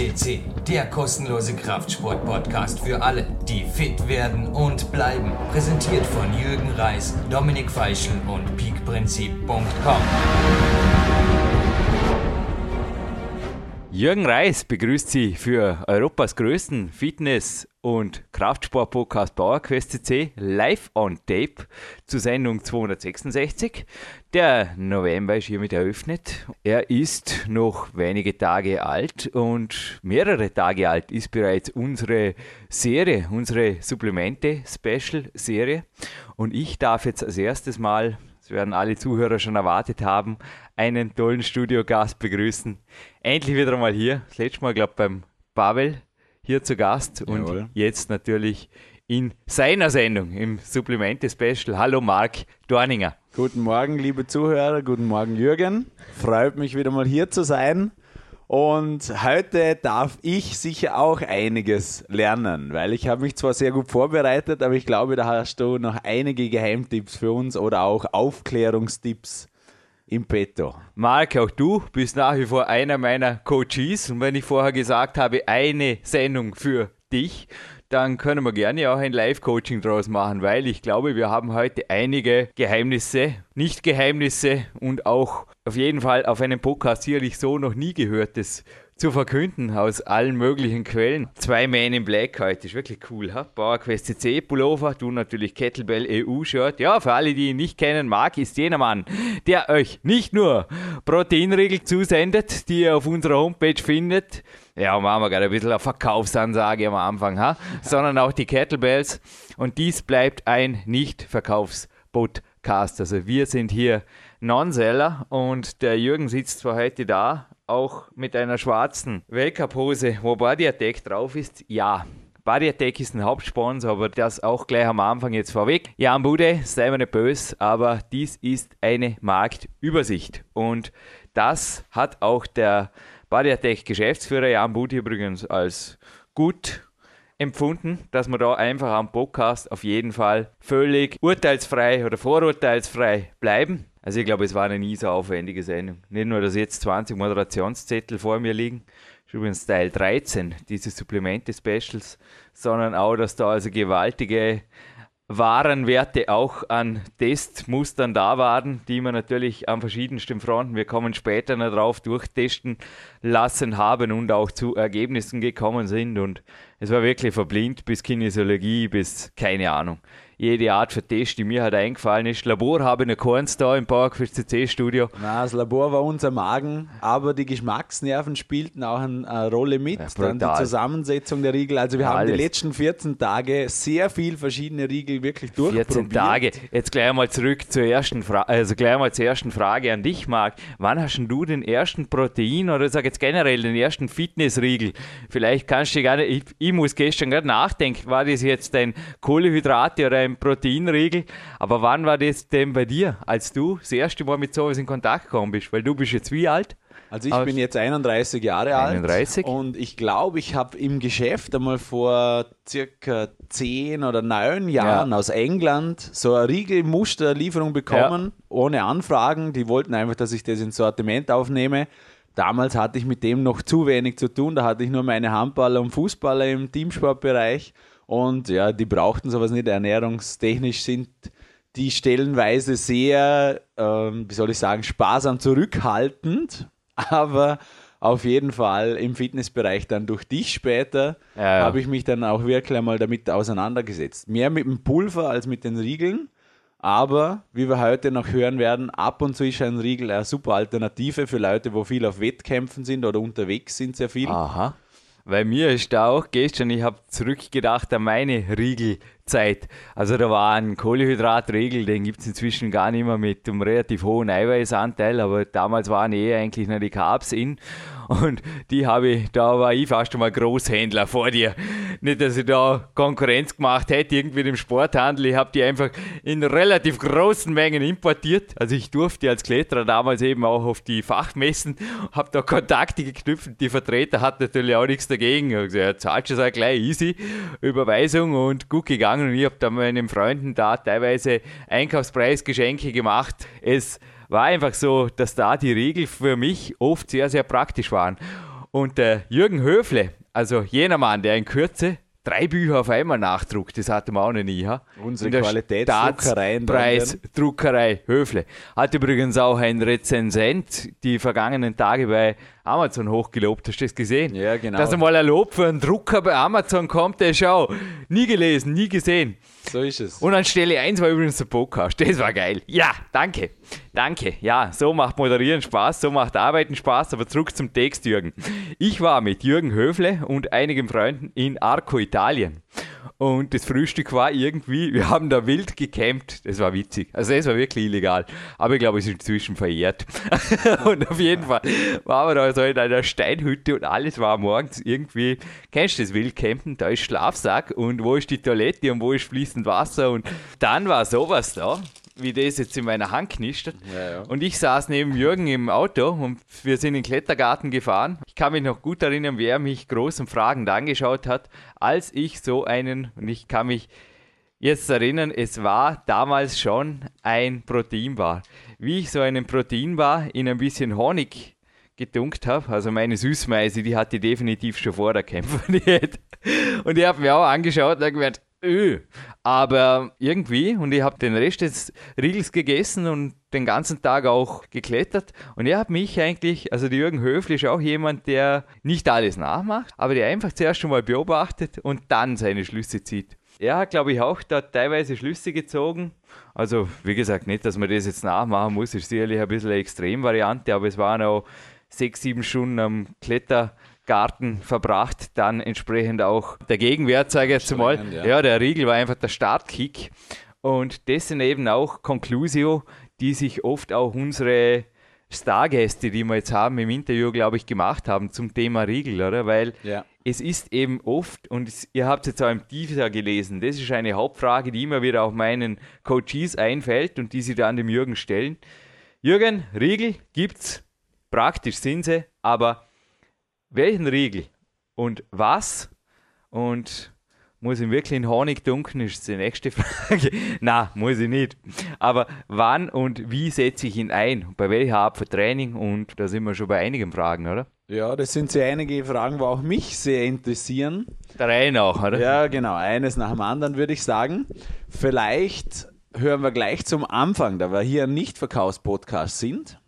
FCC, der kostenlose Kraftsport-Podcast für alle, die fit werden und bleiben. Präsentiert von Jürgen Reis, Dominik Feischl und peakprinzip.com. Jürgen Reis begrüßt Sie für Europas größten Fitness- und Kraftsport-Podcast PowerQuest CC live on tape zur Sendung 266. Der November ist hiermit eröffnet. Er ist noch wenige Tage alt und mehrere Tage alt ist bereits unsere Serie, unsere Supplemente-Special-Serie. Und ich darf jetzt als erstes Mal das werden alle Zuhörer schon erwartet haben, einen tollen Studiogast begrüßen. Endlich wieder einmal hier. Das letzte Mal, glaube ich, beim Pavel hier zu Gast und Jawohl. jetzt natürlich in seiner Sendung im Supplemente-Special. Hallo Marc Dorninger. Guten Morgen, liebe Zuhörer. Guten Morgen, Jürgen. Freut mich wieder mal hier zu sein. Und heute darf ich sicher auch einiges lernen, weil ich habe mich zwar sehr gut vorbereitet, aber ich glaube, da hast du noch einige Geheimtipps für uns oder auch Aufklärungstipps im Petto. Marc, auch du bist nach wie vor einer meiner Coaches. Und wenn ich vorher gesagt habe, eine Sendung für dich, dann können wir gerne auch ein Live-Coaching draus machen, weil ich glaube, wir haben heute einige Geheimnisse, Nicht-Geheimnisse und auch auf jeden Fall auf einem Podcast sicherlich so noch nie gehörtes zu verkünden aus allen möglichen Quellen. Zwei Men in Black heute, ist wirklich cool. Ha? PowerQuest CC Pullover, du natürlich Kettlebell EU Shirt. Ja, für alle, die ihn nicht kennen, Marc ist jener Mann, der euch nicht nur Proteinriegel zusendet, die ihr auf unserer Homepage findet, ja, machen wir gerade ein bisschen eine Verkaufsansage am Anfang, ha? sondern auch die Kettlebells. Und dies bleibt ein Nicht-Verkaufs-Podcast. Also wir sind hier Non-Seller und der Jürgen sitzt zwar heute da, auch mit einer schwarzen Weltcup-Hose, wo Body drauf ist. Ja, Body Attack ist ein Hauptsponsor, aber das auch gleich am Anfang jetzt vorweg. Jan Bude, sei mir nicht böse, aber dies ist eine Marktübersicht. Und das hat auch der Badiatech Geschäftsführer Jan Budi übrigens als gut empfunden, dass wir da einfach am Podcast auf jeden Fall völlig urteilsfrei oder vorurteilsfrei bleiben. Also ich glaube, es war eine nie so aufwendige Sendung. Nicht nur, dass jetzt 20 Moderationszettel vor mir liegen, übrigens Teil 13 diese Supplemente-Specials, sondern auch, dass da also gewaltige Warenwerte auch an Testmustern da waren, die wir natürlich an verschiedensten Fronten, wir kommen später noch drauf, durchtesten lassen haben und auch zu Ergebnissen gekommen sind. Und es war wirklich verblind bis Kinesiologie, bis keine Ahnung jede Art für Test, die mir halt eingefallen ist. Labor habe ich noch keins da im PowerQuest CC Studio. Nein, das Labor war unser Magen, aber die Geschmacksnerven spielten auch eine, Rolle mit. Ja, dann die Zusammensetzung der Riegel. Also wir ja, haben alles. die letzten 14 Tage sehr viel verschiedene Riegel wirklich durchprobiert. 14 Tage. Jetzt gleich mal zurück zur ersten Frage, also gleich mal zur ersten Frage an dich, Marc. Wann hast du den ersten Protein oder sag jetzt generell den ersten Fitnessriegel? Vielleicht kannst du gar nicht, ich, ich muss gestern gerade nachdenken, war das jetzt ein Kohlehydrate oder ein beim Proteinriegel. Aber wann war das denn bei dir, als du das erste Mal mit sowas in Kontakt gekommen bist? Weil du bist jetzt wie alt? Also ich Aus bin jetzt 31 Jahre 31. alt und ich glaube, ich habe im Geschäft einmal vor circa 10 oder 9 Jahren ja. aus England so eine Riegelmusterlieferung bekommen, ja. ohne Anfragen. Die wollten einfach, dass ich das ins Sortiment aufnehme. Damals hatte ich mit dem noch zu wenig zu tun, da hatte ich nur meine Handballer und Fußballer im Teamsportbereich und ja, die brauchten sowas nicht. Ernährungstechnisch sind die stellenweise sehr, ähm, wie soll ich sagen, sparsam zurückhaltend, aber auf jeden Fall im Fitnessbereich dann durch dich später ja, ja. habe ich mich dann auch wirklich einmal damit auseinandergesetzt. Mehr mit dem Pulver als mit den Riegeln. Aber wie wir heute noch hören werden, ab und zu ist ein Riegel eine super Alternative für Leute, wo viel auf Wettkämpfen sind oder unterwegs sind, sehr viel. Aha. Weil mir ist da auch gestern, ich habe zurückgedacht an meine Riegelzeit. Also da war ein Kohlehydratregel, den gibt es inzwischen gar nicht mehr mit einem relativ hohen Eiweißanteil, aber damals waren eher eigentlich nur die Carbs in. Und die habe ich, da war ich fast mal Großhändler vor dir. Nicht, dass ich da Konkurrenz gemacht hätte, irgendwie dem Sporthandel. Ich habe die einfach in relativ großen Mengen importiert. Also ich durfte als Kletterer damals eben auch auf die Fachmessen, habe da Kontakte geknüpft. Die Vertreter hatten natürlich auch nichts dagegen. Ich habe gesagt, zahlst du es gleich easy. Überweisung und gut gegangen. Und ich habe da meinen Freunden da teilweise Einkaufspreisgeschenke gemacht. Es war einfach so, dass da die Regeln für mich oft sehr, sehr praktisch waren. Und der Jürgen Höfle, also jener Mann, der in Kürze drei Bücher auf einmal nachdruckt, das hatten wir auch noch nie. Ha? Unsere Qualitätsdruckerei. Preisdruckerei Höfle. Hat übrigens auch ein Rezensent die vergangenen Tage bei Amazon hochgelobt. Hast du das gesehen? Ja, genau. Dass einmal ein Lob für einen Drucker bei Amazon kommt, der schau, nie gelesen, nie gesehen. So ist es. Und an Stelle 1 war übrigens der Podcast. Das war geil. Ja, danke. Danke. Ja, so macht Moderieren Spaß, so macht Arbeiten Spaß. Aber zurück zum Text, Jürgen. Ich war mit Jürgen Höfle und einigen Freunden in Arco, Italien. Und das Frühstück war irgendwie, wir haben da wild gecampt. Das war witzig. Also es war wirklich illegal. Aber ich glaube, es ist inzwischen verjährt. und auf jeden Fall waren wir da so in einer Steinhütte und alles war morgens irgendwie, kennst du das Wildcampen? Da ist Schlafsack und wo ist die Toilette und wo ist fließend Wasser und dann war sowas da wie das jetzt in meiner Hand knistert. Ja, ja. Und ich saß neben Jürgen im Auto und wir sind in den Klettergarten gefahren. Ich kann mich noch gut erinnern, wer mich groß und fragend angeschaut hat, als ich so einen, und ich kann mich jetzt erinnern, es war damals schon ein Proteinbar. Wie ich so einen Proteinbar in ein bisschen Honig gedunkt habe, also meine Süßmeise, die hatte definitiv schon vor der Kämpferdiät. Und ich habe mir auch angeschaut und gemeint, öh. Aber irgendwie, und ich habe den Rest des Riegels gegessen und den ganzen Tag auch geklettert. Und er hat mich eigentlich, also der Jürgen Höfli ist auch jemand, der nicht alles nachmacht, aber der einfach zuerst schon mal beobachtet und dann seine Schlüsse zieht. Er hat, glaube ich, auch da teilweise Schlüsse gezogen. Also, wie gesagt, nicht, dass man das jetzt nachmachen muss, ist sicherlich ein bisschen eine Extremvariante, aber es waren auch sechs, sieben Stunden am Kletter Garten verbracht, dann entsprechend auch der Gegenwert, sage ich jetzt mal. Ja. ja, der Riegel war einfach der Startkick. Und dessen eben auch Conclusio, die sich oft auch unsere Stargäste, die wir jetzt haben im Interview, glaube ich, gemacht haben zum Thema Riegel, oder? Weil ja. es ist eben oft, und ihr habt es jetzt auch im Teaser gelesen, das ist eine Hauptfrage, die immer wieder auch meinen Coaches einfällt und die sie dann dem Jürgen stellen. Jürgen, Riegel gibt's, praktisch sind sie, aber welchen Riegel und was und muss ich wirklich in Honig dunkeln, ist die nächste Frage. Na, muss ich nicht. Aber wann und wie setze ich ihn ein? Bei welcher Art von Training? Und da sind wir schon bei einigen Fragen, oder? Ja, das sind sehr einige Fragen, die auch mich sehr interessieren. Der Reihe auch, oder? Ja, genau. Eines nach dem anderen würde ich sagen. Vielleicht hören wir gleich zum Anfang, da wir hier ein Nicht-Verkaufs-Podcast sind.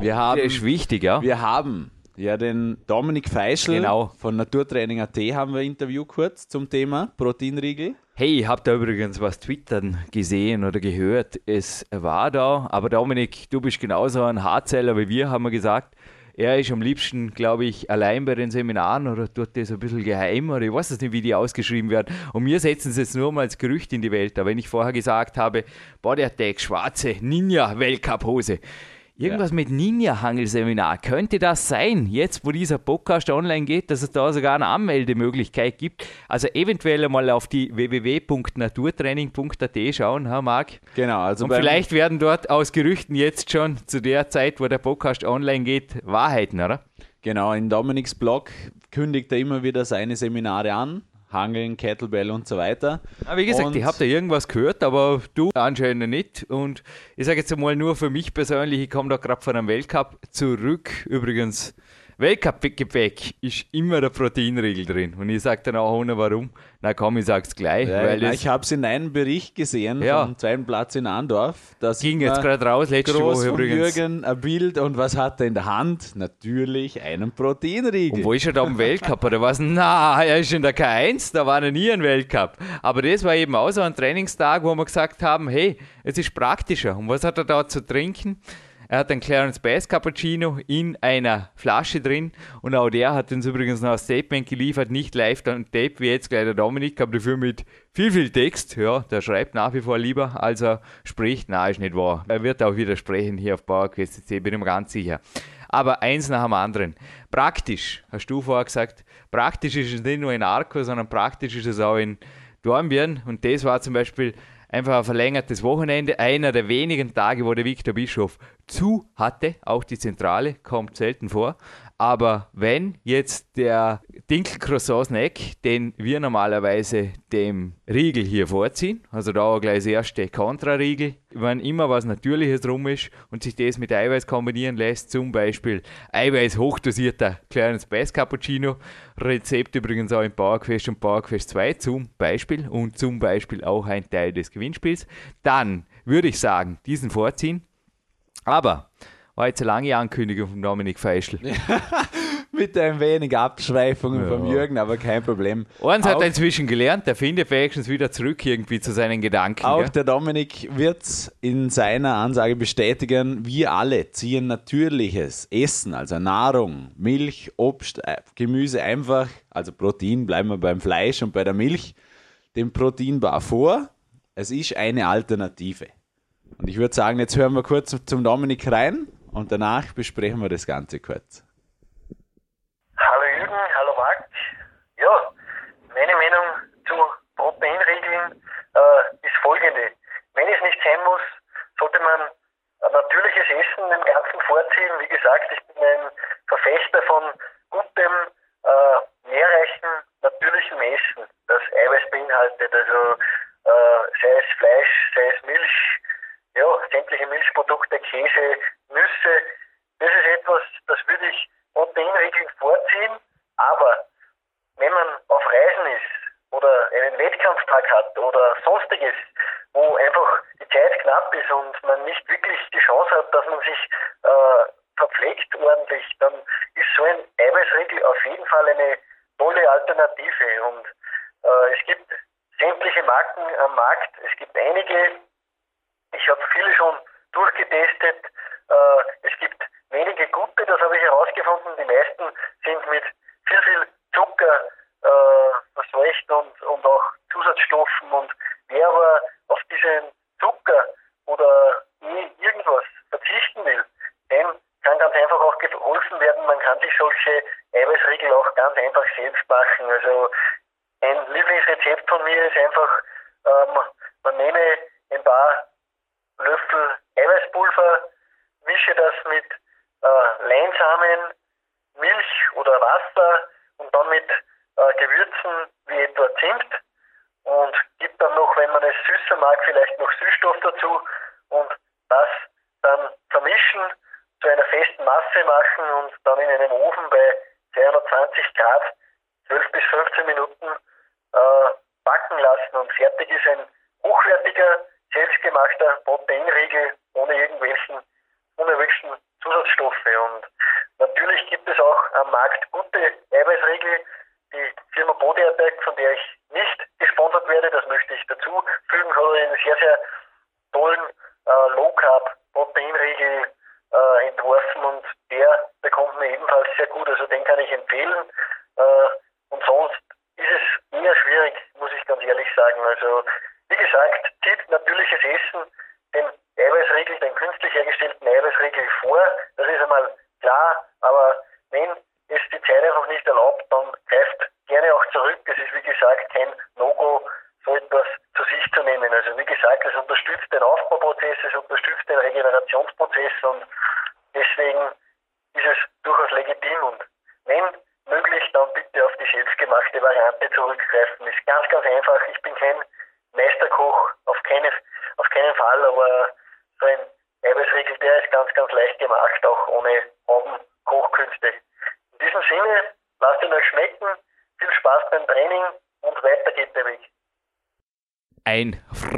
Wir haben, das ist wichtig, ja. Wir haben ja, den Dominik Feischl genau. von Naturtraining.at haben wir Interview kurz zum Thema Proteinriegel. Hey, ich habe da übrigens was twittern gesehen oder gehört. Es war da, aber Dominik, du bist genauso ein Haarzeller wie wir, haben wir gesagt. Er ist am liebsten, glaube ich, allein bei den Seminaren oder tut das ein bisschen geheim oder ich weiß es nicht, wie die ausgeschrieben werden. Und wir setzen es jetzt nur mal als Gerücht in die Welt. Aber wenn ich vorher gesagt habe, boah, der Tag, schwarze Ninja-Weltcup-Hose. Irgendwas ja. mit Ninja-Hangelseminar. Könnte das sein, jetzt wo dieser Podcast online geht, dass es da sogar eine Anmeldemöglichkeit gibt? Also eventuell mal auf die www.naturtraining.at schauen, ha, Marc? Genau. Also Und vielleicht werden dort aus Gerüchten jetzt schon zu der Zeit, wo der Podcast online geht, Wahrheiten, oder? Genau, in Dominiks Blog kündigt er immer wieder seine Seminare an. Hangeln, Kettlebell und so weiter. Aber wie gesagt, und ich habe da irgendwas gehört, aber du anscheinend nicht. Und ich sage jetzt mal nur für mich persönlich, ich komme da gerade von einem Weltcup zurück. Übrigens, Weltcup-Gepäck ist immer der Proteinriegel drin. Und ich sage dann auch ohne warum. Na komm, ich sag's gleich. Ja, weil ich habe es in einem Bericht gesehen ja. vom zweiten Platz in Andorf. Das ging jetzt gerade raus, letzte Woche übrigens. Jürgen ein Bild und was hat er in der Hand? Natürlich einen Proteinriegel. Und wo ist er da im Weltcup oder was? Na, er ist in der K1, da war noch nie ein Weltcup. Aber das war eben auch so ein Trainingstag, wo wir gesagt haben, hey, es ist praktischer. Und was hat er da zu trinken? Er hat einen Clarence Bass Cappuccino in einer Flasche drin und auch der hat uns übrigens noch ein Statement geliefert, nicht live on tape wie jetzt gleich der Dominik, aber dafür mit viel, viel Text. Ja, der schreibt nach wie vor lieber, als er spricht. Na, ist nicht wahr. Er wird auch widersprechen hier auf PowerQuest bin ich mir ganz sicher. Aber eins nach dem anderen. Praktisch, hast du vorher gesagt, praktisch ist es nicht nur in Arco, sondern praktisch ist es auch in Dornbirn. Und das war zum Beispiel einfach ein verlängertes Wochenende. Einer der wenigen Tage, wo der Viktor Bischof zu hatte, auch die Zentrale, kommt selten vor. Aber wenn jetzt der Dinkelcroissant Snack, den wir normalerweise dem Riegel hier vorziehen, also da auch gleich das erste Kontrariegel, wenn immer was Natürliches drum ist und sich das mit Eiweiß kombinieren lässt, zum Beispiel Eiweiß hochdosierter kleines Space Cappuccino, Rezept übrigens auch im Powerquest und Powerquest 2 zum Beispiel und zum Beispiel auch ein Teil des Gewinnspiels, dann würde ich sagen, diesen vorziehen. Aber war jetzt eine lange Ankündigung von Dominik Feischl. Mit ein wenig Abschweifungen ja. vom Jürgen, aber kein Problem. Eins hat er inzwischen gelernt, der findet wenigstens wieder zurück irgendwie zu seinen Gedanken. Auch gell? der Dominik wird in seiner Ansage bestätigen, wir alle ziehen natürliches Essen, also Nahrung, Milch, Obst, äh, Gemüse einfach, also Protein, bleiben wir beim Fleisch und bei der Milch, dem Proteinbar vor. Es ist eine Alternative. Und ich würde sagen, jetzt hören wir kurz zum Dominik rein und danach besprechen wir das Ganze kurz. Hallo Jürgen, hallo Marc. Ja, meine Meinung zu Proteinregeln äh, ist folgende. Wenn es nicht sein muss, sollte man natürliches Essen im Ganzen vorziehen. Wie gesagt, ich bin ein Verfechter von gutem, äh, nährreichen, natürlichem Essen, das Eiweiß beinhaltet. Also äh, sei es Fleisch, sei es Milch, ja, sämtliche Milchprodukte, Käse, nesse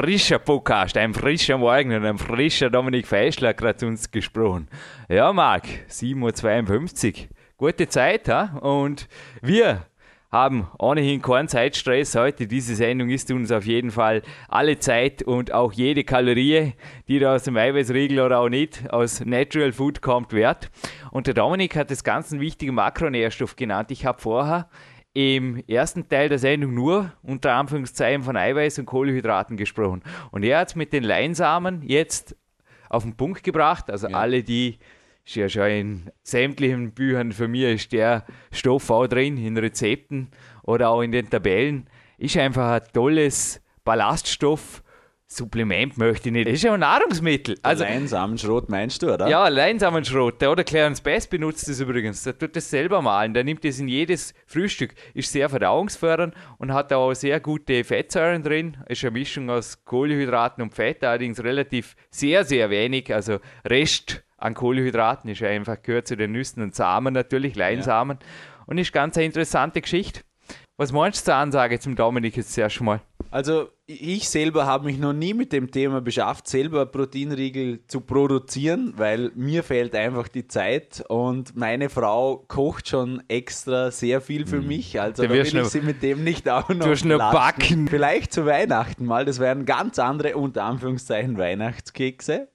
Ein frischer Podcast, ein frischer Morgen und ein frischer Dominik Feischler hat gerade zu uns gesprochen. Ja, Marc, 7.52 Uhr. Gute Zeit, ha? Und wir haben ohnehin keinen Zeitstress heute. Diese Sendung ist uns auf jeden Fall alle Zeit und auch jede Kalorie, die da aus dem Eiweißriegel oder auch nicht aus Natural Food kommt, wert. Und der Dominik hat das ganz einen wichtigen Makronährstoff genannt. Ich habe vorher im ersten Teil der Sendung nur unter Anführungszeichen von Eiweiß und Kohlenhydraten gesprochen. Und er hat es mit den Leinsamen jetzt auf den Punkt gebracht. Also ja. alle, die ist ja schon in sämtlichen Büchern für mich ist der Stoff auch drin, in Rezepten oder auch in den Tabellen. Ist einfach ein tolles Ballaststoff Supplement möchte ich nicht. Das ist ja ein Nahrungsmittel. Also, Leinsamenschrot meinst du, oder? Ja, Leinsamenschrot. Der oder Clarence Bass benutzt das übrigens. Der tut das selber malen. Der nimmt das in jedes Frühstück. Ist sehr verdauungsfördernd und hat auch sehr gute Fettsäuren drin. Ist eine Mischung aus Kohlenhydraten und Fett, allerdings relativ sehr, sehr wenig. Also Rest an Kohlenhydraten ist einfach gehört zu den Nüssen und Samen natürlich, Leinsamen. Ja. Und ist ganz eine interessante Geschichte. Was meinst du zur Ansage zum Dominik jetzt zuerst mal? Also ich selber habe mich noch nie mit dem Thema beschafft, selber Proteinriegel zu produzieren, weil mir fehlt einfach die Zeit und meine Frau kocht schon extra sehr viel für hm. mich, also da will ich sie mit dem nicht auch noch, backen. Vielleicht zu Weihnachten mal, das wären ganz andere unter Anführungszeichen Weihnachtskekse.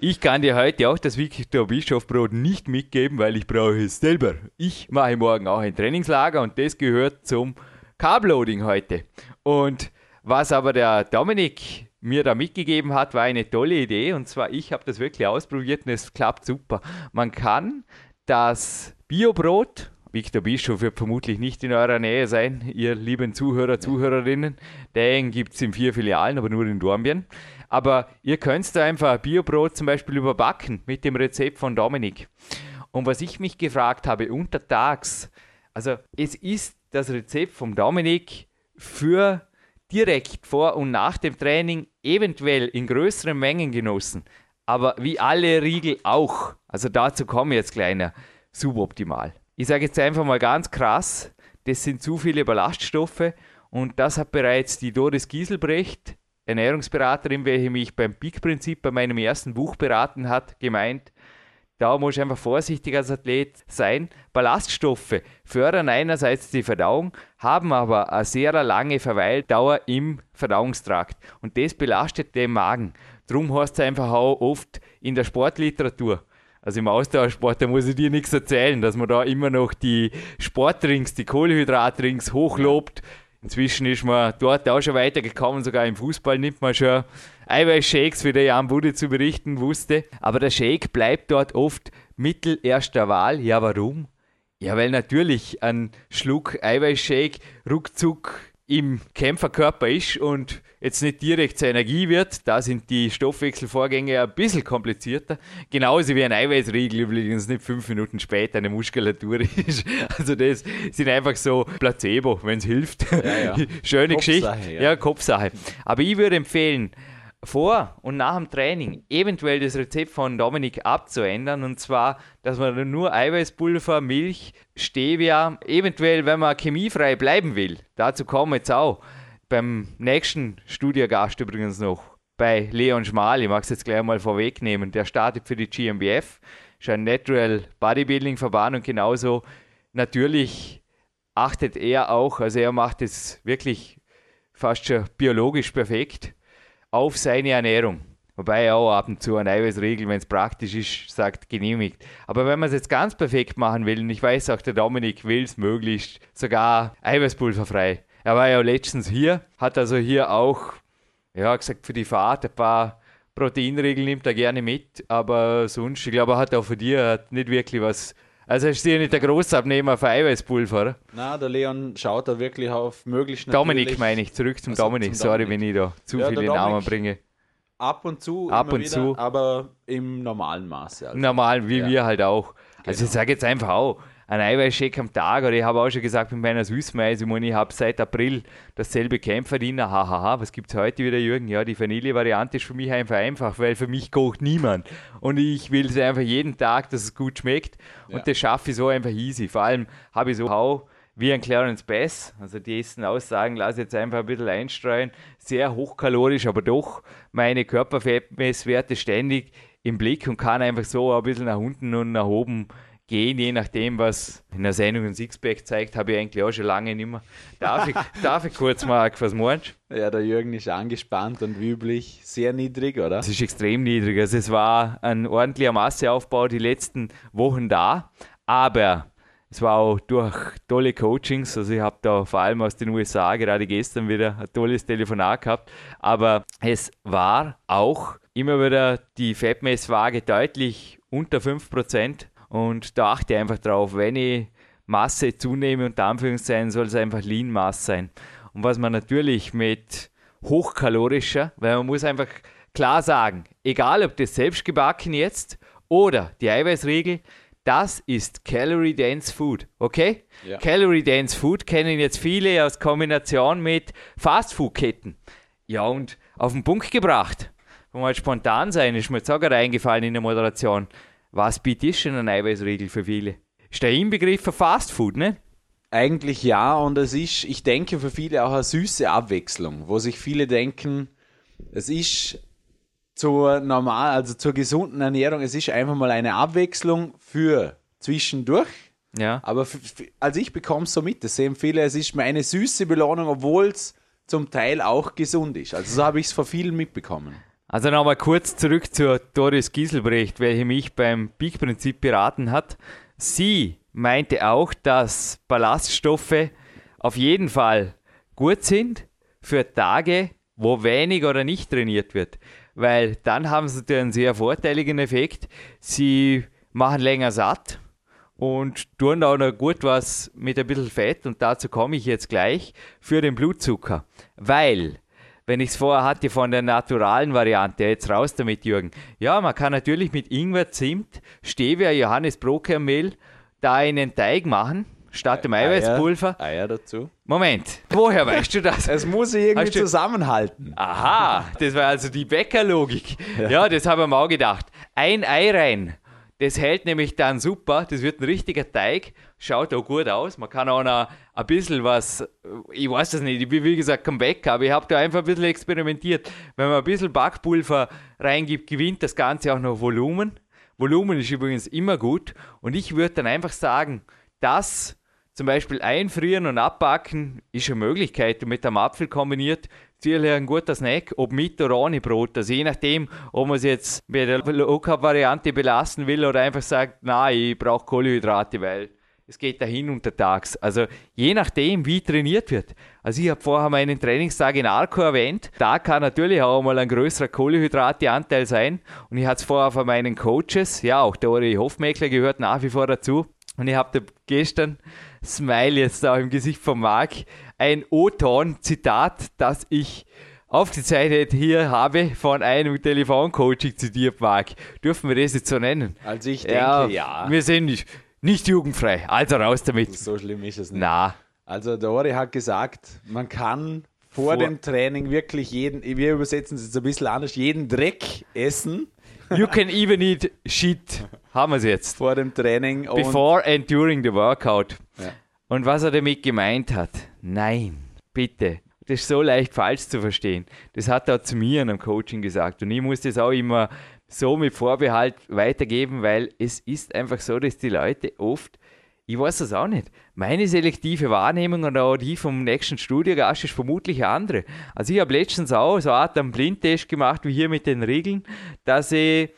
Ich kann dir heute auch das Victor Bischof Brot nicht mitgeben, weil ich brauche es selber. Ich mache morgen auch ein Trainingslager und das gehört zum Carbloading heute. Und was aber der Dominik mir da mitgegeben hat, war eine tolle Idee. Und zwar, ich habe das wirklich ausprobiert und es klappt super. Man kann das Biobrot, Victor Bischof wird vermutlich nicht in eurer Nähe sein, ihr lieben Zuhörer, Zuhörerinnen. Den gibt es in vier Filialen, aber nur in Dornbirn. Aber ihr könnt da einfach Biobrot zum Beispiel überbacken mit dem Rezept von Dominik. Und was ich mich gefragt habe, untertags, also es ist das Rezept von Dominik für direkt vor und nach dem Training, eventuell in größeren Mengen genossen, aber wie alle Riegel auch, also dazu komme ich jetzt kleiner, suboptimal. Ich sage jetzt einfach mal ganz krass, das sind zu viele Ballaststoffe und das hat bereits die Doris Gieselbrecht Ernährungsberaterin, welche mich beim Peak-Prinzip bei meinem ersten Buch beraten hat, gemeint, da muss ich einfach vorsichtig als Athlet sein. Ballaststoffe fördern einerseits die Verdauung, haben aber eine sehr lange Verweildauer im Verdauungstrakt. Und das belastet den Magen. Darum heißt es einfach auch oft in der Sportliteratur, also im Ausdauersport, da muss ich dir nichts erzählen, dass man da immer noch die Sportdrinks, die Kohlenhydratrings hochlobt. Ja Inzwischen ist man dort auch schon weitergekommen, sogar im Fußball nimmt man schon Eiweißshakes, wie der Jan Bude zu berichten wusste. Aber der Shake bleibt dort oft Mittel erster Wahl. Ja, warum? Ja, weil natürlich ein Schluck Eiweißshake ruckzuck im Kämpferkörper ist und jetzt nicht direkt zur Energie wird. Da sind die Stoffwechselvorgänge ein bisschen komplizierter. Genauso wie ein Eiweißriegel übrigens nicht fünf Minuten später eine Muskulatur ist. Also das sind einfach so Placebo, wenn es hilft. Ja, ja. Schöne Kopfsache, Geschichte. Ja. ja, Kopfsache. Aber ich würde empfehlen, vor und nach dem Training eventuell das Rezept von Dominik abzuändern. Und zwar, dass man nur Eiweißpulver, Milch, Stevia, eventuell, wenn man chemiefrei bleiben will. Dazu kommen wir jetzt auch beim nächsten Studiogast übrigens noch. Bei Leon Schmal, ich mag es jetzt gleich mal vorwegnehmen, der startet für die GmbF, ist ein Natural Bodybuilding Verband und genauso natürlich achtet er auch, also er macht es wirklich fast schon biologisch perfekt auf seine Ernährung. Wobei er auch ab und zu ein Eiweißriegel, wenn es praktisch ist, sagt, genehmigt. Aber wenn man es jetzt ganz perfekt machen will, und ich weiß auch, der Dominik will es möglichst, sogar eiweißpulverfrei. Er war ja letztens hier, hat also hier auch, ja, gesagt, für die Fahrt ein paar Proteinriegel nimmt er gerne mit, aber sonst, ich glaube, er hat auch für dir nicht wirklich was also ist ja nicht der Großabnehmer für Eiweißpulver, oder? Nein, der Leon schaut da wirklich auf möglichen. Dominik meine ich, zurück zum also Dominik. Zum Sorry, Dominik. wenn ich da zu ja, viele Namen bringe. Ab und zu, ab und wieder, zu, aber im normalen Maße. Also. Normal, wie ja. wir halt auch. Also genau. ich sage jetzt einfach auch, ein Eiweißshake am Tag, oder ich habe auch schon gesagt mit meiner Süßmeise, ich, meine, ich habe seit April dasselbe Kämpferdiener, hahaha, was gibt es heute wieder, Jürgen? Ja, die Vanille-Variante ist für mich einfach einfach, weil für mich kocht niemand. Und ich will es einfach jeden Tag, dass es gut schmeckt und ja. das schaffe ich so einfach easy. Vor allem habe ich so auch wie ein Clarence Bass, also die ersten Aussagen lasse ich jetzt einfach ein bisschen einstreuen, sehr hochkalorisch, aber doch meine Körperfettmesswerte ständig im Blick und kann einfach so ein bisschen nach unten und nach oben gehen, je nachdem, was in der Sendung ein Sixpack zeigt, habe ich eigentlich auch schon lange nicht mehr. Darf ich, darf ich kurz, Marc, was meinst? Ja, der Jürgen ist angespannt und wie üblich sehr niedrig, oder? Es ist extrem niedrig. Also es war ein ordentlicher Masseaufbau die letzten Wochen da, aber es war auch durch tolle Coachings. Also ich habe da vor allem aus den USA gerade gestern wieder ein tolles Telefonat gehabt. Aber es war auch immer wieder die Fettmesswaage deutlich unter 5%. Und da achte ich einfach drauf, wenn ich Masse zunehme, unter Anführungszeichen, soll es einfach Lean-Mass sein. Und was man natürlich mit hochkalorischer, weil man muss einfach klar sagen, egal ob das selbstgebacken jetzt oder die Eiweißriegel, das ist Calorie Dense Food, okay? Ja. Calorie Dense Food kennen jetzt viele aus Kombination mit Fastfood-Ketten. Ja, und auf den Punkt gebracht. Wenn wir halt spontan sein, ist mir jetzt auch gerade eingefallen in der Moderation. Was bietet denn ein Eiweißriegel für viele? Ist der Inbegriff für Fastfood, ne? Eigentlich ja, und es ist, ich denke, für viele auch eine süße Abwechslung, wo sich viele denken, es ist zur normal, also zur gesunden Ernährung, es ist einfach mal eine Abwechslung für zwischendurch. Ja. Aber also ich bekomme es so mit, das sehen viele, es ist mir eine süße Belohnung, obwohl es zum Teil auch gesund ist. Also so habe ich es von vielen mitbekommen. Also nochmal kurz zurück zur Doris Gieselbrecht, welche mich beim Peak-Prinzip beraten hat. Sie meinte auch, dass Ballaststoffe auf jeden Fall gut sind für Tage, wo wenig oder nicht trainiert wird weil dann haben sie einen sehr vorteiligen Effekt. Sie machen länger satt und tun auch noch gut was mit ein bisschen Fett und dazu komme ich jetzt gleich für den Blutzucker. Weil, wenn ich es vorher hatte von der naturalen Variante, jetzt raus damit, Jürgen. Ja, man kann natürlich mit Ingwer, Zimt, Stevia, Johannes Brokermehl da einen Teig machen statt dem Eiweißpulver. Eier, Eier, dazu. Moment, woher weißt du das? Es muss sich irgendwie du... zusammenhalten. Aha, das war also die Bäckerlogik. Ja. ja, das habe ich mir auch gedacht. Ein Ei rein. Das hält nämlich dann super. Das wird ein richtiger Teig. Schaut auch gut aus. Man kann auch noch ein bisschen was, ich weiß das nicht, ich bin wie gesagt kein Bäcker, aber ich habe da einfach ein bisschen experimentiert. Wenn man ein bisschen Backpulver reingibt, gewinnt das Ganze auch noch Volumen. Volumen ist übrigens immer gut. Und ich würde dann einfach sagen, das zum Beispiel einfrieren und abbacken ist eine Möglichkeit und mit einem Apfel kombiniert sicherlich ein guter Snack, ob mit oder ohne Brot. Also je nachdem, ob man es jetzt mit der Low-Carb-Variante belassen will oder einfach sagt, nein, ich brauche Kohlenhydrate, weil es geht dahin untertags. Also je nachdem, wie trainiert wird. Also ich habe vorher meinen Trainingstag in Arco erwähnt. Da kann natürlich auch mal ein größerer Kohlenhydrateanteil sein. Und ich hatte es vorher von meinen Coaches, ja auch der Uri Hofmeckler gehört nach wie vor dazu. Und ich habe gestern Smile jetzt da im Gesicht von Marc. Ein O-Ton-Zitat, das ich aufgezeichnet hier habe von einem Telefoncoaching zitiert, Marc. Dürfen wir das jetzt so nennen? Also ich denke, ja. ja. Wir sind nicht, jugendfrei. Also raus damit. So schlimm ist es nicht. Na. Also der Ori hat gesagt, man kann vor, vor dem Training wirklich jeden, wir übersetzen es jetzt ein bisschen anders, jeden Dreck essen. You can even eat shit. Haben wir es jetzt. Vor dem Training. Before and during the workout. Ja. Und was er damit gemeint hat, nein, bitte. Das ist so leicht falsch zu verstehen. Das hat er zu mir in einem Coaching gesagt. Und ich muss das auch immer so mit Vorbehalt weitergeben, weil es ist einfach so, dass die Leute oft ich weiß das auch nicht. Meine selektive Wahrnehmung und auch die vom nächsten Studiogast ist vermutlich eine andere. Also ich habe letztens auch so eine Art einen Blindtest gemacht, wie hier mit den Regeln, dass ich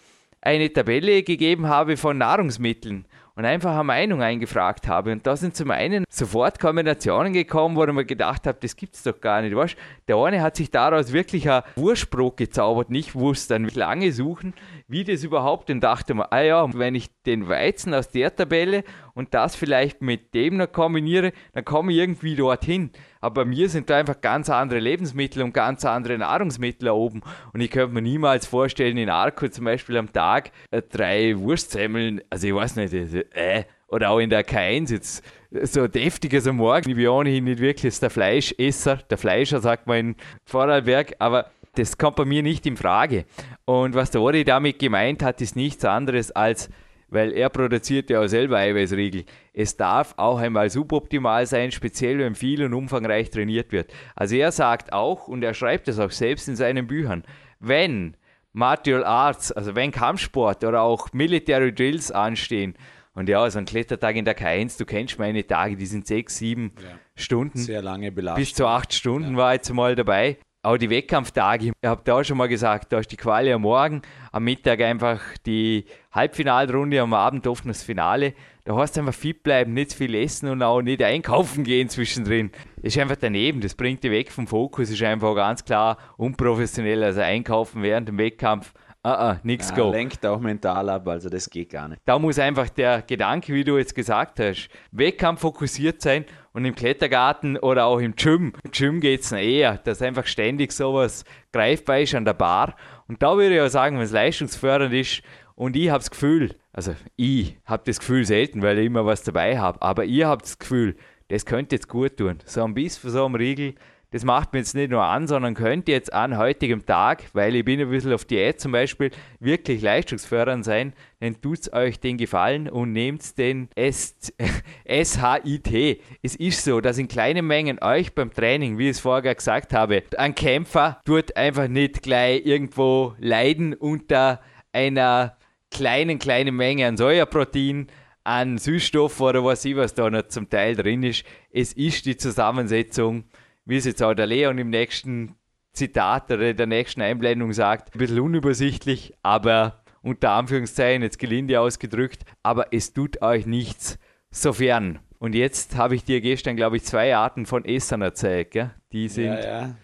eine Tabelle gegeben habe von Nahrungsmitteln und einfach eine Meinung eingefragt habe. Und da sind zum einen sofort Kombinationen gekommen, wo ich mir gedacht habe, das gibt es doch gar nicht. Weißt? Der eine hat sich daraus wirklich ein Wurstbrot gezaubert, nicht wusste dann lange suchen, wie das überhaupt, und dachte mir, ah ja, wenn ich den Weizen aus der Tabelle und das vielleicht mit dem noch kombiniere, dann komme ich irgendwie dorthin. Aber bei mir sind da einfach ganz andere Lebensmittel und ganz andere Nahrungsmittel oben. Und ich könnte mir niemals vorstellen, in Arco zum Beispiel am Tag äh, drei Wurstsemmeln, also ich weiß nicht, äh, oder auch in der K1 jetzt so deftiges am Morgen. Ich bin ohnehin nicht wirklich der Fleischesser, der Fleischer sagt man in Vorarlberg, aber das kommt bei mir nicht in Frage. Und was der Ori damit gemeint hat, ist nichts anderes als weil er produziert ja auch selber Eiweißriegel. Es darf auch einmal suboptimal sein, speziell wenn viel und umfangreich trainiert wird. Also er sagt auch, und er schreibt es auch selbst in seinen Büchern, wenn Martial Arts, also wenn Kampfsport oder auch Military Drills anstehen, und ja, so ein Klettertag in der K1, du kennst meine Tage, die sind sechs, sieben ja. Stunden. Sehr lange Belastung. Bis zu acht Stunden ja. war jetzt mal dabei auch die Wettkampftage, ich habe da auch schon mal gesagt, da ist die Quali am Morgen, am Mittag einfach die Halbfinalrunde, am Abend oft das Finale. Da hast du einfach fit bleiben, nicht viel essen und auch nicht einkaufen gehen zwischendrin. Das ist einfach daneben, das bringt dich weg vom Fokus, ist einfach ganz klar unprofessionell. Also einkaufen während dem Wettkampf, ah, ah, nix ja, go. Lenkt auch mental ab, also das geht gar nicht. Da muss einfach der Gedanke, wie du jetzt gesagt hast, Wettkampf fokussiert sein Und im Klettergarten oder auch im Gym, im Gym geht es eher, dass einfach ständig sowas greifbar ist an der Bar. Und da würde ich auch sagen, wenn es leistungsfördernd ist und ich habe das Gefühl, also ich habe das Gefühl selten, weil ich immer was dabei habe, aber ihr habt das Gefühl, das könnte jetzt gut tun. So ein Biss von so einem Riegel, das macht mir jetzt nicht nur an, sondern könnte jetzt an heutigem Tag, weil ich bin ein bisschen auf Diät zum Beispiel, wirklich leistungsfördernd sein, dann tut euch den Gefallen und nehmt den SHIT. Es ist so, dass in kleinen Mengen euch beim Training, wie ich es vorher gesagt habe, ein Kämpfer tut einfach nicht gleich irgendwo leiden unter einer kleinen, kleinen Menge an Sojaprotein, an Süßstoff oder was ich was da noch zum Teil drin ist. Es ist die Zusammensetzung wie es jetzt auch der Leon im nächsten Zitat oder der nächsten Einblendung sagt, ein bisschen unübersichtlich, aber unter Anführungszeichen, jetzt gelinde ausgedrückt, aber es tut euch nichts, sofern. Und jetzt habe ich dir gestern, glaube ich, zwei Arten von Essern erzählt, gell? die sind. Ja, ja.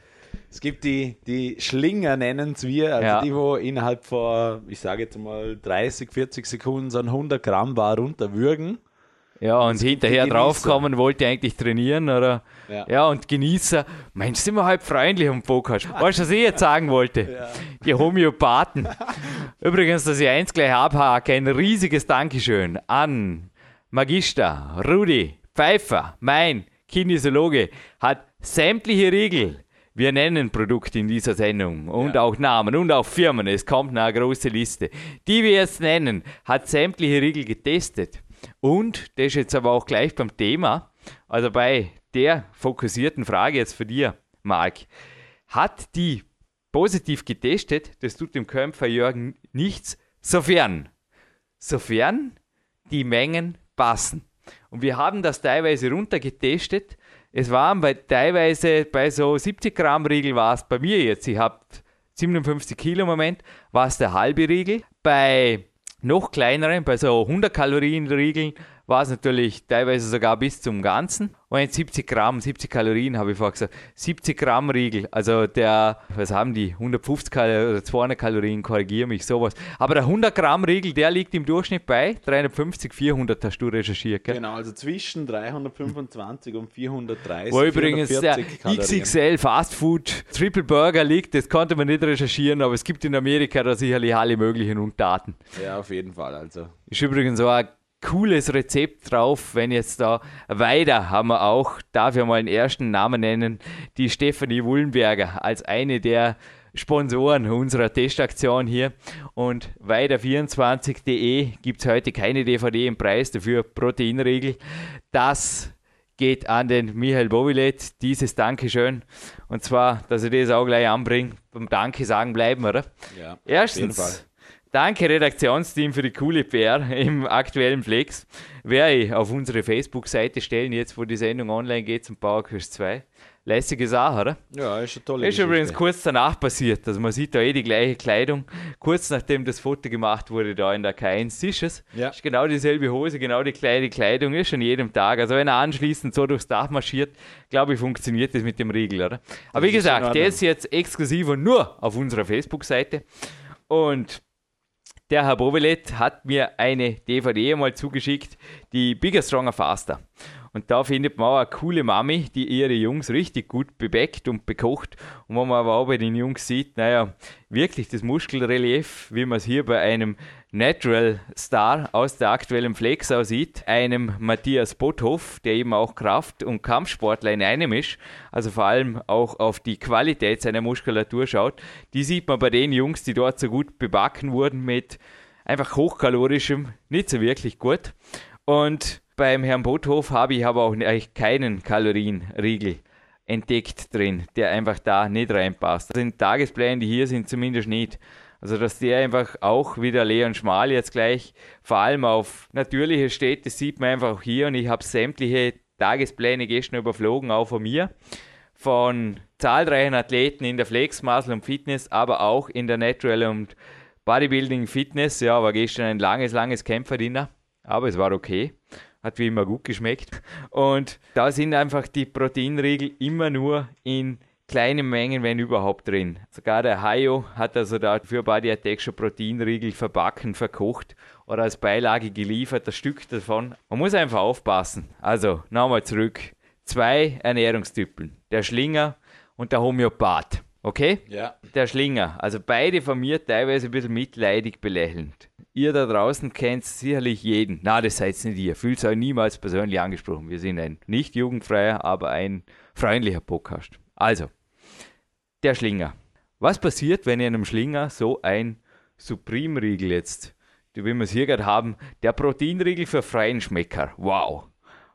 Es gibt die, die Schlinger, nennen es wir, also ja. die, wo innerhalb von, ich sage jetzt mal 30, 40 Sekunden so ein 100 Gramm Bar runterwürgen. Ja, und hinterher draufkommen, wollte eigentlich trainieren, oder? Ja. ja, und Genießer. Mensch, sind wir halb freundlich am Podcast. Weißt du, was ich jetzt sagen wollte? Ja. Die Homöopathen. Übrigens, dass ich eins gleich abhake, ein riesiges Dankeschön an Magister Rudi Pfeiffer, mein Kinesiologe, hat sämtliche Riegel wir nennen Produkte in dieser Sendung und ja. auch Namen und auch Firmen. Es kommt eine große Liste. Die wir jetzt nennen, hat sämtliche Riegel getestet. Und das ist jetzt aber auch gleich beim Thema. Also bei der fokussierten Frage jetzt für dir, Marc. Hat die positiv getestet, das tut dem Kämpfer Jürgen nichts, sofern, sofern die Mengen passen. Und wir haben das teilweise runtergetestet. Es waren bei teilweise bei so 70 Gramm Riegel war es bei mir jetzt. Ich habe 57 Kilo im Moment, war es der halbe Riegel. Bei noch kleineren, bei so 100 Kalorien Riegeln, war es natürlich teilweise sogar bis zum Ganzen. Und jetzt 70 Gramm, 70 Kalorien habe ich vorher gesagt. 70 Gramm Riegel, also der, was haben die, 150 Kalorien oder 200 Kalorien, korrigiere mich, sowas. Aber der 100 Gramm Riegel, der liegt im Durchschnitt bei 350, 400, hast du recherchiert, gell? Genau, also zwischen 325 und 430. Wo übrigens der Kalorien. XXL Fast Food Triple Burger liegt, das konnte man nicht recherchieren, aber es gibt in Amerika da sicherlich alle möglichen Untaten. Ja, auf jeden Fall, also. Ist übrigens so ein cooles Rezept drauf. Wenn jetzt da weiter haben wir auch, darf ich mal einen ersten Namen nennen, die Stefanie Wullenberger als eine der Sponsoren unserer Testaktion hier. Und weiter24.de gibt es heute keine DVD im Preis, dafür Proteinregel. Das geht an den Michael Bovilet, dieses Dankeschön. Und zwar, dass ich das auch gleich anbringe, beim Danke sagen bleiben, oder? Ja, Erstens, Danke, Redaktionsteam, für die coole PR im aktuellen Flex. Werde ich auf unsere Facebook-Seite stellen, jetzt wo die Sendung online geht zum Powerquest 2. Lässige Sache, oder? Ja, ist eine tolle Ist Geschichte. übrigens kurz danach passiert. Also man sieht da eh die gleiche Kleidung. Kurz nachdem das Foto gemacht wurde, da in der K1 ist es. Ja. Ist genau dieselbe Hose, genau die gleiche Kleidung, ist schon jedem Tag. Also wenn er anschließend so durchs Dach marschiert, glaube ich, funktioniert das mit dem Riegel, oder? Aber wie gesagt, der ist jetzt exklusiv und nur auf unserer Facebook-Seite. Und der Herr Bovelet hat mir eine DVD mal zugeschickt, die Bigger, Stronger, Faster. Und da findet man auch eine coole Mami, die ihre Jungs richtig gut bebeckt und bekocht. Und wo man aber auch bei den Jungs sieht, naja, wirklich das Muskelrelief, wie man es hier bei einem Natural Star aus der aktuellen Flexau sieht, einem Matthias Botthoff, der eben auch Kraft- und Kampfsportler in einem ist, also vor allem auch auf die Qualität seiner Muskulatur schaut, die sieht man bei den Jungs, die dort so gut bebacken wurden mit einfach hochkalorischem, nicht so wirklich gut. Und beim Herrn Bothof habe ich aber auch eigentlich keinen Kalorienriegel entdeckt drin, der einfach da nicht reinpasst. Das sind Tagespläne, die hier sind, zumindest nicht. Also, dass der einfach auch wieder Leon Schmal jetzt gleich vor allem auf natürliche steht, das sieht man einfach auch hier und ich habe sämtliche Tagespläne gestern überflogen, auch von mir, von zahlreichen Athleten in der Flex, Muscle und Fitness, aber auch in der Natural und Bodybuilding Fitness. Ja, war gestern ein langes, langes Kämpferdiener, aber es war okay hat wie immer gut geschmeckt. Und da sind einfach die Proteinriegel immer nur in kleinen Mengen, wenn überhaupt, drin. Sogar der Hayo hat also da für Body Attack schon Proteinriegel verbacken, verkocht oder als Beilage geliefert, das Stück davon. Man muss einfach aufpassen. Also, nochmal zurück zwei Ernährungstypen, der Schlinger und der Homöopath. Okay? Ja. Der Schlinger. Also beide von mir teilweise ein bisschen mitleidig belächelnd. Ihr da draußen kennt sicherlich jeden. Na, das seid nicht ihr. Fühlt euch niemals persönlich angesprochen. Wir sind ein nicht jugendfreier, aber ein freundlicher Podcast. Also, der Schlinger. Was passiert, wenn ihr einem Schlinger so ein Supreme-Riegel jetzt, wie wir es hier gerade haben, der Proteinriegel für freien Schmecker. Wow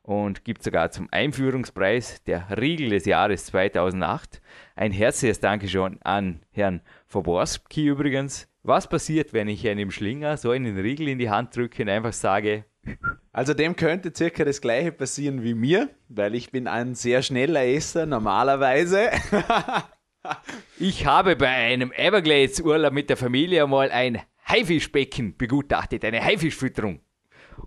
und gibt sogar zum Einführungspreis der Riegel des Jahres 2008. Ein herzliches Dankeschön an Herrn Voborski übrigens. Was passiert, wenn ich einem Schlinger so einen Riegel in die Hand drücke und einfach sage, also dem könnte circa das gleiche passieren wie mir, weil ich bin ein sehr schneller Esser normalerweise. ich habe bei einem Everglades-Urlaub mit der Familie mal ein Haifischbecken begutachtet, eine Haifischfütterung.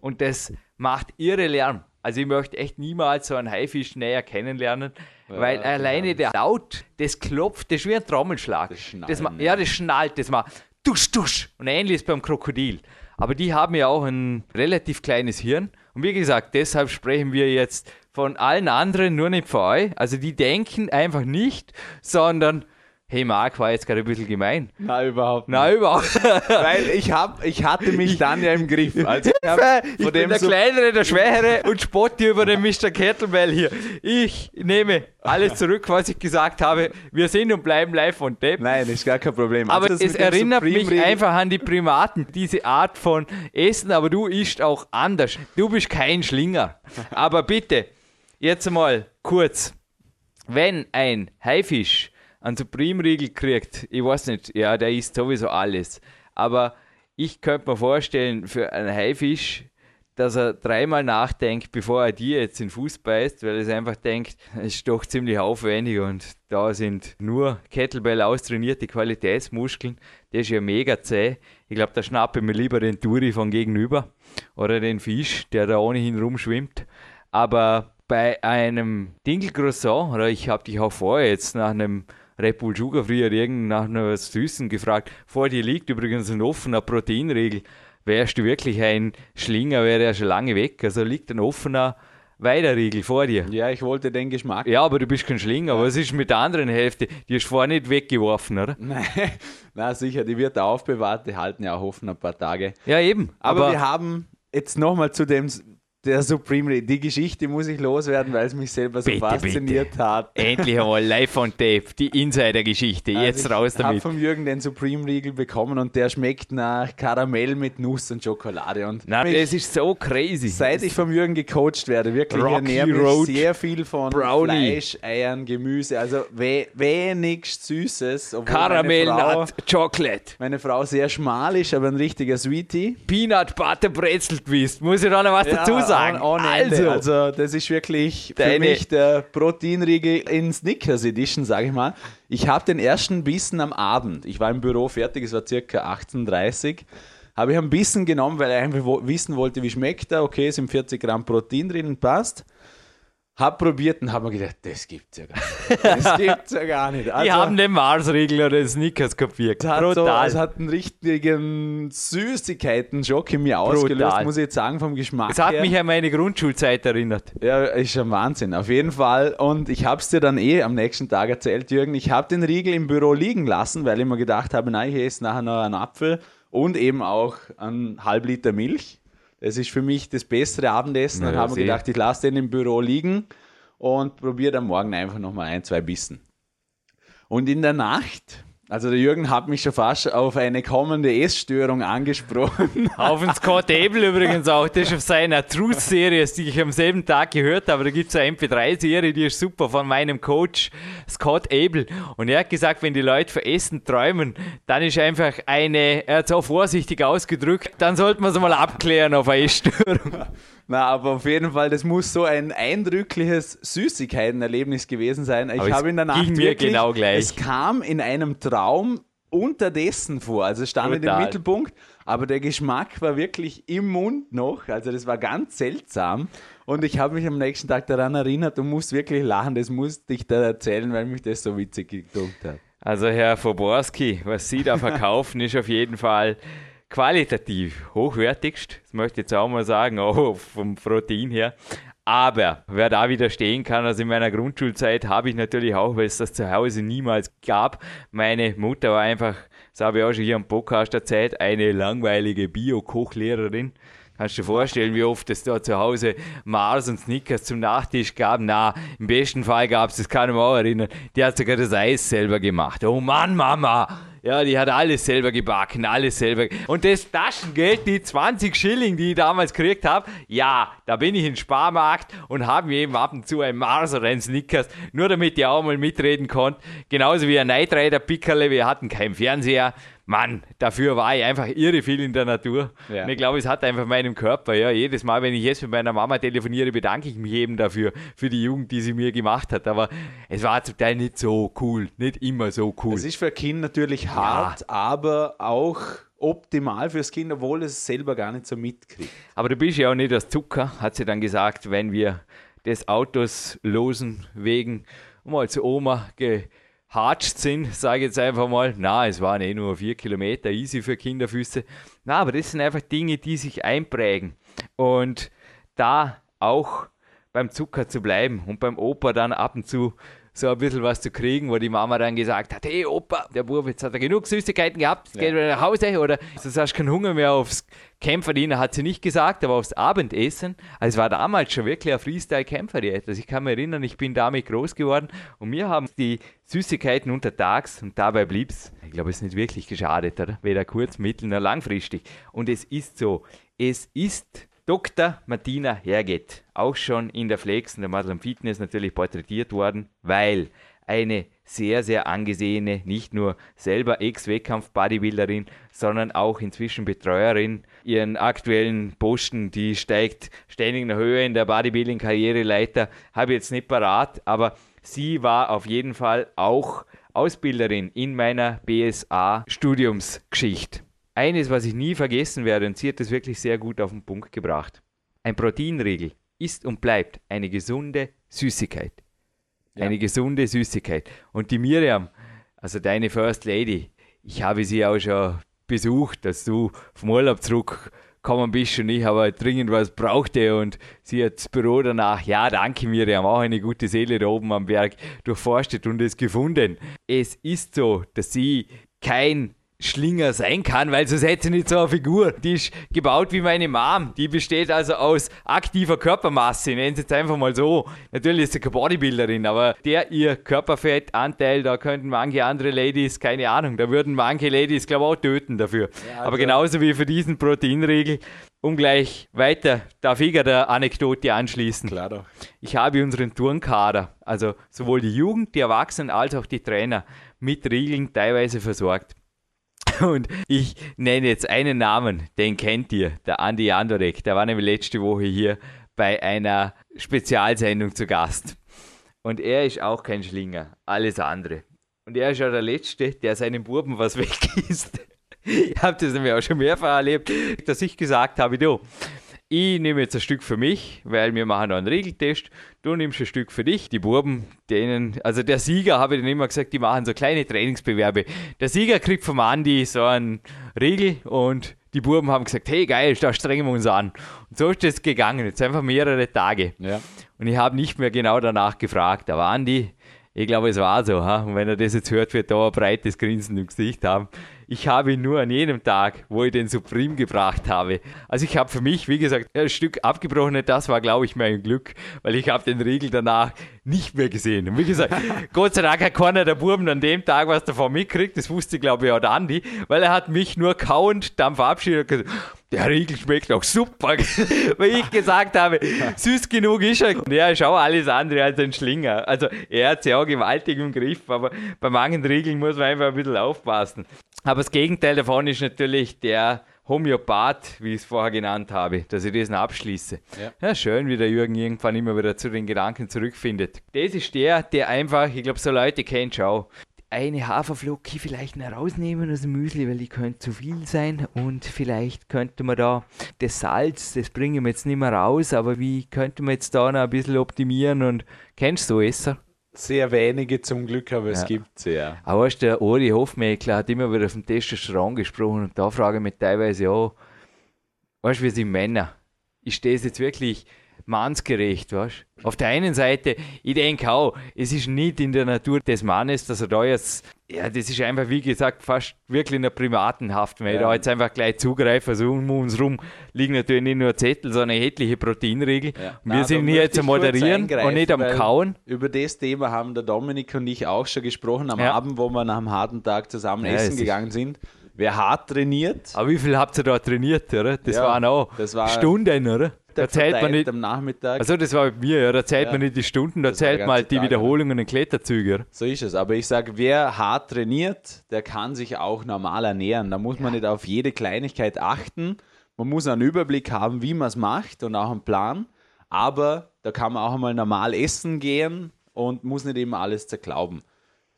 Und das macht irre Lärm. Also ich möchte echt niemals so einen Haifisch näher kennenlernen, ja, weil alleine der Laut, das klopft, das ist wie ein Trommelschlag. Das Schnallen, das ja, das schnallt, das macht dusch, dusch. Und ähnlich ist beim Krokodil. Aber die haben ja auch ein relativ kleines Hirn. Und wie gesagt, deshalb sprechen wir jetzt von allen anderen nur nicht für euch. Also die denken einfach nicht, sondern Hey Marc, war jetzt gerade ein bisschen gemein. Nein, überhaupt nicht. Nein, überhaupt Weil ich, hab, ich hatte mich dann ja im Griff. Also ich, hab ich bin der so Kleinere, der Schwächere und spotte über den Mr. Kettlebell hier. Ich nehme alles zurück, was ich gesagt habe. Wir sind und bleiben live und tape. Nein, ist gar kein Problem. Aber also es erinnert mich einfach an die Primaten, diese Art von Essen, aber du isst auch anders. Du bist kein Schlinger. Aber bitte, jetzt mal kurz. Wenn ein Haifisch einen Supreme-Riegel kriegt, ich weiß nicht, ja, der isst sowieso alles. Aber ich könnte mir vorstellen, für einen Haifisch, dass er dreimal nachdenkt, bevor er dir jetzt in den Fuß beißt, weil er einfach denkt, es ist doch ziemlich aufwendig und da sind nur Kettlebell austrainierte Qualitätsmuskeln. Der ist ja mega zäh. Ich glaube, da schnappe ich mir lieber den Turi von gegenüber oder den Fisch, der da ohnehin rumschwimmt. Aber bei einem Dinkelcroissant, oder ich habe dich auch vorher jetzt nach einem Red Bull Sugar früher irgend nach einer Süßen gefragt. Vor dir liegt übrigens ein offener Proteinriegel. Wärst du wirklich ein Schlinger, wäre er schon lange weg. Also liegt ein offener Weiterriegel vor dir. Ja, ich wollte den Geschmack. Ja, aber du bist kein Schlinger. Ja. Was ist mit der anderen Hälfte? Die ist vorher nicht weggeworfen, oder? Nein, na sicher, die wird aufbewahrt, die halten ja auch offen ein paar Tage. Ja, eben. Aber, aber wir haben jetzt nochmal zu dem der Supreme Die Geschichte muss ich loswerden, weil es mich selber so bitte, fasziniert bitte. hat. Endlich einmal live on tape, die Insider-Geschichte. Also Jetzt raus damit. Ich habe vom Jürgen den Supreme Riegel bekommen und der schmeckt nach Karamell mit Nuss und Schokolade. Und Nein, das ist so crazy. Seit ich vom Jürgen gecoacht werde, wirklich Rocky ernähre mich sehr viel von Brownie. Fleisch, Eiern, Gemüse, also we wenig Süßes. Karamell, Frau, Nut, Chocolate. Meine Frau sehr schmal ist, aber ein richtiger Sweetie. Peanut Butter Brezel Twist. Muss ich da noch was ja, dazu sagen? Sagen. Ohne also, also, das ist wirklich für mich der Proteinriegel in Snickers Edition, sage ich mal. Ich habe den ersten Bissen am Abend. Ich war im Büro fertig, es war circa 18.30 Uhr. Habe ich ein Bissen genommen, weil ich einfach wissen wollte, wie schmeckt er. Okay, es sind 40 Gramm Protein drin, passt. Hab probiert und hab mir gedacht, das gibt's ja gar nicht. Das gibt's ja gar nicht. Also, die haben den Mars-Riegel oder den Snickers kopiert. Es hat, Brutal. So, es hat einen richtigen Süßigkeiten-Schock in mir ausgelöst, Brutal. muss ich jetzt sagen, vom Geschmack Es hat her. mich an meine Grundschulzeit erinnert. Ja, ist schon Wahnsinn, auf jeden Fall. Und ich hab's dir dann eh am nächsten Tag erzählt, Jürgen. Ich habe den Riegel im Büro liegen lassen, weil ich mir gedacht habe, nein, ich esse nachher noch einen Apfel und eben auch einen halb Liter Milch. Das ist für mich das bessere Abendessen. Dann haben wir gedacht, ich lasse den im Büro liegen und probiere dann morgen einfach nochmal ein, zwei Bissen. Und in der Nacht also der Jürgen hat mich schon fast auf eine kommende Essstörung angesprochen. Auf den Scott Abel übrigens auch. Das ist auf seiner Truth-Serie, die ich am selben Tag gehört habe. Da gibt es eine MP3-Serie, die ist super von meinem Coach Scott Abel. Und er hat gesagt, wenn die Leute für Essen träumen, dann ist einfach eine, er hat es auch vorsichtig ausgedrückt, dann sollte man es mal abklären auf eine Essstörung. Na, aber auf jeden Fall, das muss so ein eindrückliches Süßigkeitenerlebnis gewesen sein. Ich habe in der Nacht wirklich, genau gleich. es kam in einem Traum unterdessen vor. Also es stand Total. im Mittelpunkt, aber der Geschmack war wirklich im Mund noch. Also das war ganz seltsam. Und ich habe mich am nächsten Tag daran erinnert und muss wirklich lachen. Das musste ich da erzählen, weil mich das so witzig gedruckt hat. Also Herr Foborski, was Sie da verkaufen, ist auf jeden Fall qualitativ hochwertigst, das möchte ich jetzt auch mal sagen, auch vom Protein her. Aber wer da widerstehen kann, also in meiner Grundschulzeit habe ich natürlich auch, weil es das zu Hause niemals gab. Meine Mutter war einfach, das habe ich auch schon hier am Podcast erzählt, eine langweilige Bio-Kochlehrerin. Kannst du dir vorstellen, wie oft es da zu Hause Mars und Snickers zum Nachtisch gab? Na, im besten Fall gab es, das kann ich mir auch erinnern, die hat sogar das Eis selber gemacht. Oh Mann, Mama! Ja, die hat alles selber gebacken, alles selber. Und das Taschengeld, die 20 Schilling, die ich damals gekriegt habe, ja, da bin ich in Sparmarkt und habe mir eben ab und zu ein Mars oder ein Snickers, nur damit ich auch mal mitreden konnte. Genauso wie ein Night Rider Pickerle, wir hatten keinen Fernseher. Mann, dafür war ich einfach irre viel in der Natur. Ja. Und ich glaube, es hat einfach meinem Körper, ja, jedes Mal, wenn ich jetzt mit meiner Mama telefoniere, bedanke ich mich eben dafür, für die Jugend, die sie mir gemacht hat. Aber es war zum Teil nicht so cool, nicht immer so cool. Es ist für ein Kind natürlich hart, ja. aber auch optimal fürs Kind, obwohl es selber gar nicht so mitkriegt. Aber du bist ja auch nicht das Zucker, hat sie dann gesagt, wenn wir des Autos losen wegen mal zu Oma ge hatscht sind, sage ich jetzt einfach mal. Na, es waren eh nur vier Kilometer, easy für Kinderfüße. Na, aber das sind einfach Dinge, die sich einprägen. Und da auch beim Zucker zu bleiben und beim Opa dann ab und zu so ein bisschen was zu kriegen, wo die Mama dann gesagt hat, hey Opa, der Bub, jetzt hat er genug Süßigkeiten gehabt, jetzt ja. geht wieder nach Hause oder du hast keinen Hunger mehr aufs Kämpferdiener, hat sie nicht gesagt, aber aufs Abendessen. Also es war damals schon wirklich ein Freestyle-Kämpferdiät. Also ich kann mich erinnern, ich bin damit groß geworden und mir haben die Süßigkeiten untertags und dabei blieb es, ich glaube, es ist nicht wirklich geschadet, oder? Weder kurz-, mittel- noch langfristig. Und es ist so, es ist Dr. Martina Herget, auch schon in der Flex und der Muslim Fitness natürlich porträtiert worden, weil eine sehr, sehr angesehene, nicht nur selber Ex-Wettkampf-Bodybuilderin, sondern auch inzwischen Betreuerin. Ihren aktuellen Posten, die steigt ständig in der Höhe in der Bodybuilding-Karriereleiter, habe ich jetzt nicht parat, aber sie war auf jeden Fall auch Ausbilderin in meiner BSA-Studiumsgeschichte eines, was ich nie vergessen werde, und sie hat das wirklich sehr gut auf den Punkt gebracht. Ein Proteinriegel ist und bleibt eine gesunde Süßigkeit. Ja. Eine gesunde Süßigkeit. Und die Miriam, also deine First Lady, ich habe sie auch schon besucht, dass du vom Urlaub zurückgekommen bist und ich aber dringend was brauchte und sie hat das Büro danach, ja danke Miriam, auch eine gute Seele da oben am Berg durchforstet und es gefunden. Es ist so, dass sie kein Schlinger sein kann, weil sonst hätte sie nicht so eine Figur. Die ist gebaut wie meine Mom. Die besteht also aus aktiver Körpermasse. Nennen sie es einfach mal so. Natürlich ist sie keine Bodybuilderin, aber der ihr Körperfettanteil, da könnten manche andere Ladies, keine Ahnung, da würden manche Ladies, glaube ich, auch töten dafür. Ja, also aber genauso wie für diesen Proteinriegel. Um gleich weiter, darf ich der Anekdote anschließen. Klar doch. Ich habe unseren Turnkader, also sowohl die Jugend, die Erwachsenen als auch die Trainer, mit Riegeln teilweise versorgt. Und ich nenne jetzt einen Namen, den kennt ihr, der Andi Jandorek. Der war nämlich letzte Woche hier bei einer Spezialsendung zu Gast. Und er ist auch kein Schlinger, alles andere. Und er ist ja der Letzte, der seinem Buben was weggisst. ich habe das nämlich auch schon mehrfach erlebt, dass ich gesagt habe, du, ich nehme jetzt ein Stück für mich, weil wir machen noch einen Regeltest. Du nimmst ein Stück für dich. Die Buben, denen, also der Sieger, habe ich dann immer gesagt, die machen so kleine Trainingsbewerbe. Der Sieger kriegt vom Andi so einen Riegel und die Buben haben gesagt, hey geil, da strengen wir uns an. Und so ist das gegangen, jetzt einfach mehrere Tage. Ja. Und ich habe nicht mehr genau danach gefragt, aber Andi, ich glaube, es war so. Ha? Und wenn er das jetzt hört, wird er ein breites Grinsen im Gesicht haben. Ich habe ihn nur an jedem Tag, wo ich den Supreme gebracht habe. Also ich habe für mich, wie gesagt, ein Stück abgebrochen. Das war, glaube ich, mein Glück, weil ich habe den Riegel danach nicht mehr gesehen. Und wie gesagt, Gott sei Dank hat keiner der Buben an dem Tag was davon mitkriegt. Das wusste, glaube ich, auch der Andi, weil er hat mich nur kauend dann verabschiedet und gesagt, der Riegel schmeckt auch super, weil ich gesagt habe, süß genug ist er. Und er ist auch alles andere als ein Schlinger. Also er hat sie auch gewaltig im Griff, aber bei manchen Riegeln muss man einfach ein bisschen aufpassen. Aber das Gegenteil davon ist natürlich der Homöopath, wie ich es vorher genannt habe, dass ich das noch abschließe. Ja. ja. schön, wie der Jürgen irgendwann immer wieder zu den Gedanken zurückfindet. Das ist der, der einfach, ich glaube, so Leute kennt schau, eine Haferflocke vielleicht noch rausnehmen aus dem Müsli, weil die könnte zu viel sein und vielleicht könnte man da das Salz, das bringen wir jetzt nicht mehr raus, aber wie könnte man jetzt da noch ein bisschen optimieren und kennst du Esser? Sehr wenige zum Glück, aber ja. es gibt sie, ja. Aber weißt, der Ori Hofmeckler hat immer wieder vom Testosteron gesprochen und da frage ich mich teilweise auch, weißt du, wir sind Männer. Ist das jetzt wirklich mannsgerecht, weißt Auf der einen Seite, ich denke auch, es ist nicht in der Natur des Mannes, dass er da jetzt, ja, das ist einfach, wie gesagt, fast wirklich in der Primatenhaft, weil ja. da jetzt einfach gleich zugreifen, also um uns rum liegen natürlich nicht nur Zettel, sondern etliche Proteinregel. Ja. Wir Nein, sind hier jetzt am Moderieren und nicht am Kauen. Über das Thema haben der Dominik und ich auch schon gesprochen am ja. Abend, wo wir nach einem harten Tag zusammen essen gegangen sind. Wer hart trainiert. Aber wie viel habt ihr da trainiert, oder? Das waren auch das war Stunden, oder? Da zählt man nicht am Nachmittag. Also das war bei mir, ja, da zählt ja, man nicht die Stunden, da zählt man halt die Tag, Wiederholungen und Kletterzüge. So ist es. Aber ich sage, wer hart trainiert, der kann sich auch normal ernähren. Da muss man nicht auf jede Kleinigkeit achten. Man muss einen Überblick haben, wie man es macht und auch einen Plan. Aber da kann man auch einmal normal essen gehen und muss nicht immer alles zerklauben.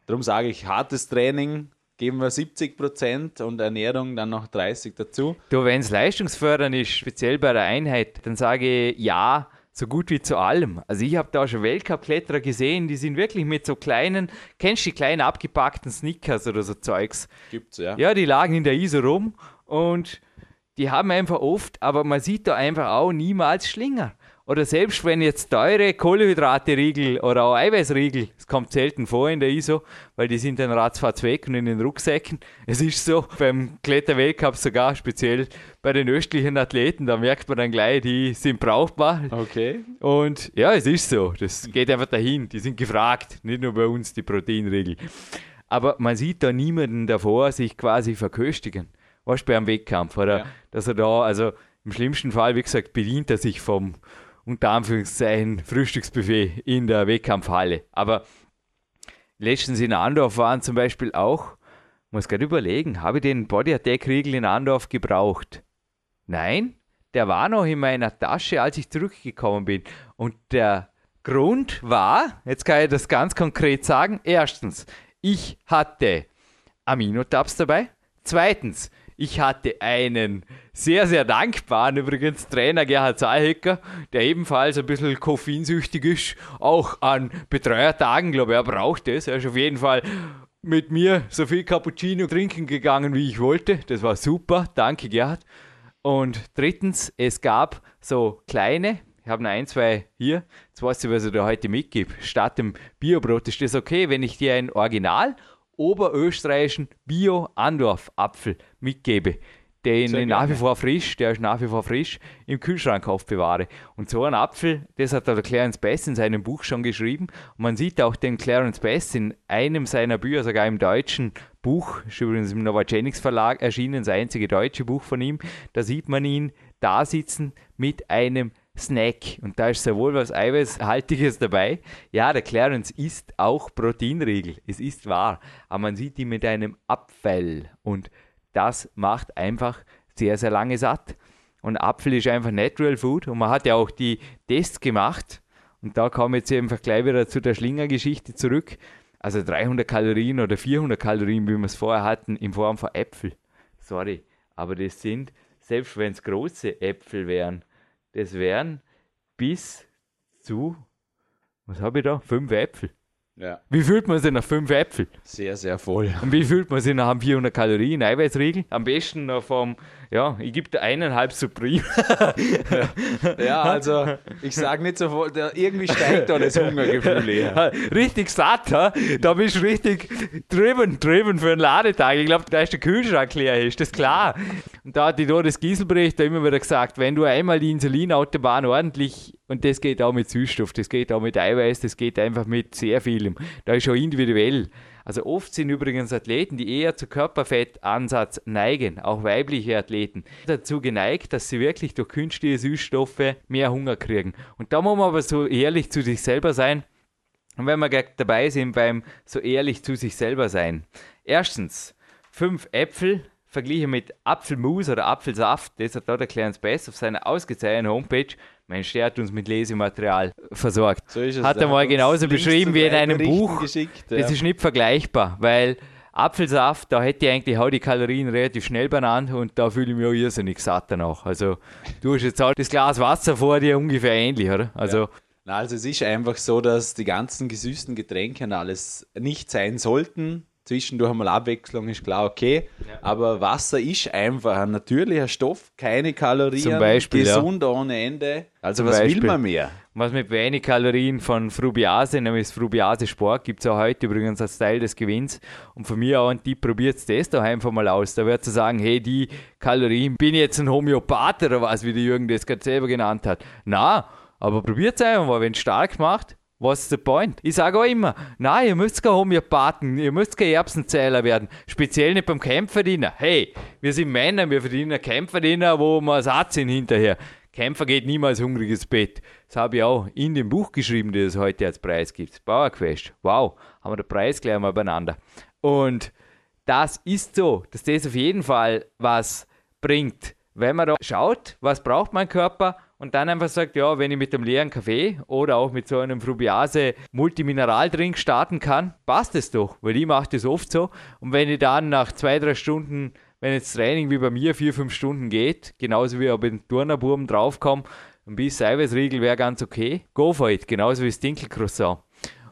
Darum sage ich, hartes Training, geben wir 70 Prozent und Ernährung dann noch 30 dazu. Du, wenn es leistungsfördernd ist, speziell bei der Einheit, dann sage ich ja, so gut wie zu allem. Also ich habe da schon Weltcup-Kletterer gesehen, die sind wirklich mit so kleinen, kennst du die kleinen abgepackten Snickers oder so Zeugs? Gibt's, ja. Ja, die lagen in der ISO rum und die haben einfach oft, aber man sieht da einfach auch niemals Schlinger. Oder selbst wenn jetzt teure Kohlenhydrate-Riegel oder auch Eiweißriegel, das kommt selten vor in der ISO, weil die sind dann ratzfatz weg und in den Rucksäcken. Es ist so, beim Kletterweltcup sogar, speziell bei den östlichen Athleten, da merkt man dann gleich, die sind brauchbar. Okay. Und ja, es ist so, das geht einfach dahin, die sind gefragt, nicht nur bei uns die Proteinriegel. Aber man sieht da niemanden davor sich quasi verköstigen. Was bei einem Wettkampf, oder? Ja. Dass er da, also im schlimmsten Fall, wie gesagt, bedient er sich vom unter Anführungszeichen Frühstücksbuffet in der Wettkampfhalle. Aber letztens in Andorf waren zum Beispiel auch, muss gerade überlegen, habe ich den Body Attack Riegel in Andorf gebraucht? Nein, der war noch in meiner Tasche, als ich zurückgekommen bin. Und der Grund war, jetzt kann ich das ganz konkret sagen, erstens, ich hatte Aminotabs dabei. Zweitens, ich hatte einen sehr, sehr dankbaren übrigens Trainer Gerhard Zahlhecker, der ebenfalls ein bisschen koffeinsüchtig ist, auch an Betreuertagen, glaube ich, er braucht es. Er ist auf jeden Fall mit mir so viel Cappuccino trinken gegangen, wie ich wollte. Das war super. Danke, Gerhard. Und drittens, es gab so kleine, ich habe noch ein, zwei hier. Jetzt weißt du, was ich dir heute mitgebe. Statt dem Biobrot ist das okay, wenn ich dir ein Original oberösterreichischen Bio-Andorf-Apfel mitgebe, den ich nach wie vor frisch, der ist nach wie vor frisch, im Kühlschrank aufbewahre. Und so ein Apfel, das hat der Clarence Best in seinem Buch schon geschrieben. Und man sieht auch den Clarence Best in einem seiner Bücher, sogar im deutschen Buch, ist übrigens im Novagenics Verlag erschienen, das einzige deutsche Buch von ihm. Da sieht man ihn da sitzen mit einem Snack. Und da ist sehr wohl was Eiweißhaltiges dabei. Ja, der Clarence isst auch Proteinriegel. Es ist wahr. Aber man sieht ihn mit einem Apfel. Und das macht einfach sehr, sehr lange satt. Und Apfel ist einfach Natural Food. Und man hat ja auch die Tests gemacht. Und da kommen jetzt einfach gleich wieder zu der Schlingergeschichte zurück. Also 300 Kalorien oder 400 Kalorien, wie wir es vorher hatten, in Form von Äpfel. Sorry, aber das sind, selbst wenn es große Äpfel wären, das wären bis zu, was habe ich da? Fünf Äpfel. Ja. Wie fühlt man sich nach fünf Äpfeln? Sehr, sehr voll. Und wie fühlt man sich nach 400 Kalorien Eiweißriegel? Am besten noch vom, ja, ich gebe dir eineinhalb Supreme. ja, also ich sage nicht so, irgendwie steigt da das Hungergefühl her. Richtig satt, ha? da bist du richtig driven, driven für einen Ladetag. Ich glaube, da ist der Kühlschrank leer, ist das klar. Und da hat die Doris Gieselbrecht immer wieder gesagt, wenn du einmal die Insulinautobahn ordentlich und das geht auch mit Süßstoff, das geht auch mit Eiweiß, das geht einfach mit sehr vielem. Da ist schon individuell. Also oft sind übrigens Athleten, die eher zu Körperfettansatz neigen, auch weibliche Athleten, dazu geneigt, dass sie wirklich durch künstliche Süßstoffe mehr Hunger kriegen. Und da muss man aber so ehrlich zu sich selber sein. Und wenn wir gleich dabei sind beim so ehrlich zu sich selber sein. Erstens, fünf Äpfel verglichen mit Apfelmus oder Apfelsaft, das hat da der Clarence Best auf seiner ausgezeichneten Homepage Mensch, der hat uns mit Lesematerial versorgt. So ist es. Hat er mal genauso beschrieben wie in einem Buch. Geschickt, ja. Das ist nicht vergleichbar, weil Apfelsaft, da hätte ich eigentlich auch die Kalorien relativ schnell benannt und da fühle ich mich auch irrsinnig satt danach. Also du hast jetzt halt das Glas Wasser vor dir ungefähr ähnlich, oder? Also ja. Na, also es ist einfach so, dass die ganzen gesüßten Getränke und alles nicht sein sollten, zwischendurch einmal Abwechslung ist klar okay. Ja. Aber Wasser ist einfach ein natürlicher Stoff, keine Kalorien, Zum Beispiel, gesund ja. ohne Ende. Also was Beispiel. will man mehr? Was mit wenig Kalorien von Frubiase, nämlich Frubiase Sport, gibt es auch heute übrigens als Teil des Gewinns. Und von mir auch ein Tipp, probiert das doch einfach mal aus. Da wird zu sagen, hey, die Kalorien, bin ich jetzt ein Homöopath oder was, wie der Jürgen das gerade selber genannt hat. Na, aber probiert es einfach mal, wenn es stark macht, was ist der Point? Ich sage auch immer, nein, ihr müsst kein Homöopathen, ihr müsst kein Erbsenzähler werden. Speziell nicht beim Kämpferdiener. Hey, wir sind Männer, wir verdienen Kämpferdiener, wo wir satt sind hinterher. Kämpfer geht niemals hungriges Bett. Das habe ich auch in dem Buch geschrieben, das es heute als Preis gibt. Bauerquest. Wow, haben wir den Preis gleich mal beieinander. Und das ist so, dass das auf jeden Fall was bringt. Wenn man da schaut, was braucht mein Körper und dann einfach sagt, ja, wenn ich mit dem leeren Kaffee oder auch mit so einem Frubiase Multimineraldrink starten kann, passt es doch, weil ich mache das oft so. Und wenn ich dann nach zwei, drei Stunden, wenn jetzt Training wie bei mir vier, fünf Stunden geht, genauso wie ob ich den Turnerburm draufkomme, ein bisschen Eiweißriegel wäre ganz okay. Go for it, genauso wie das Dinkelcroissant.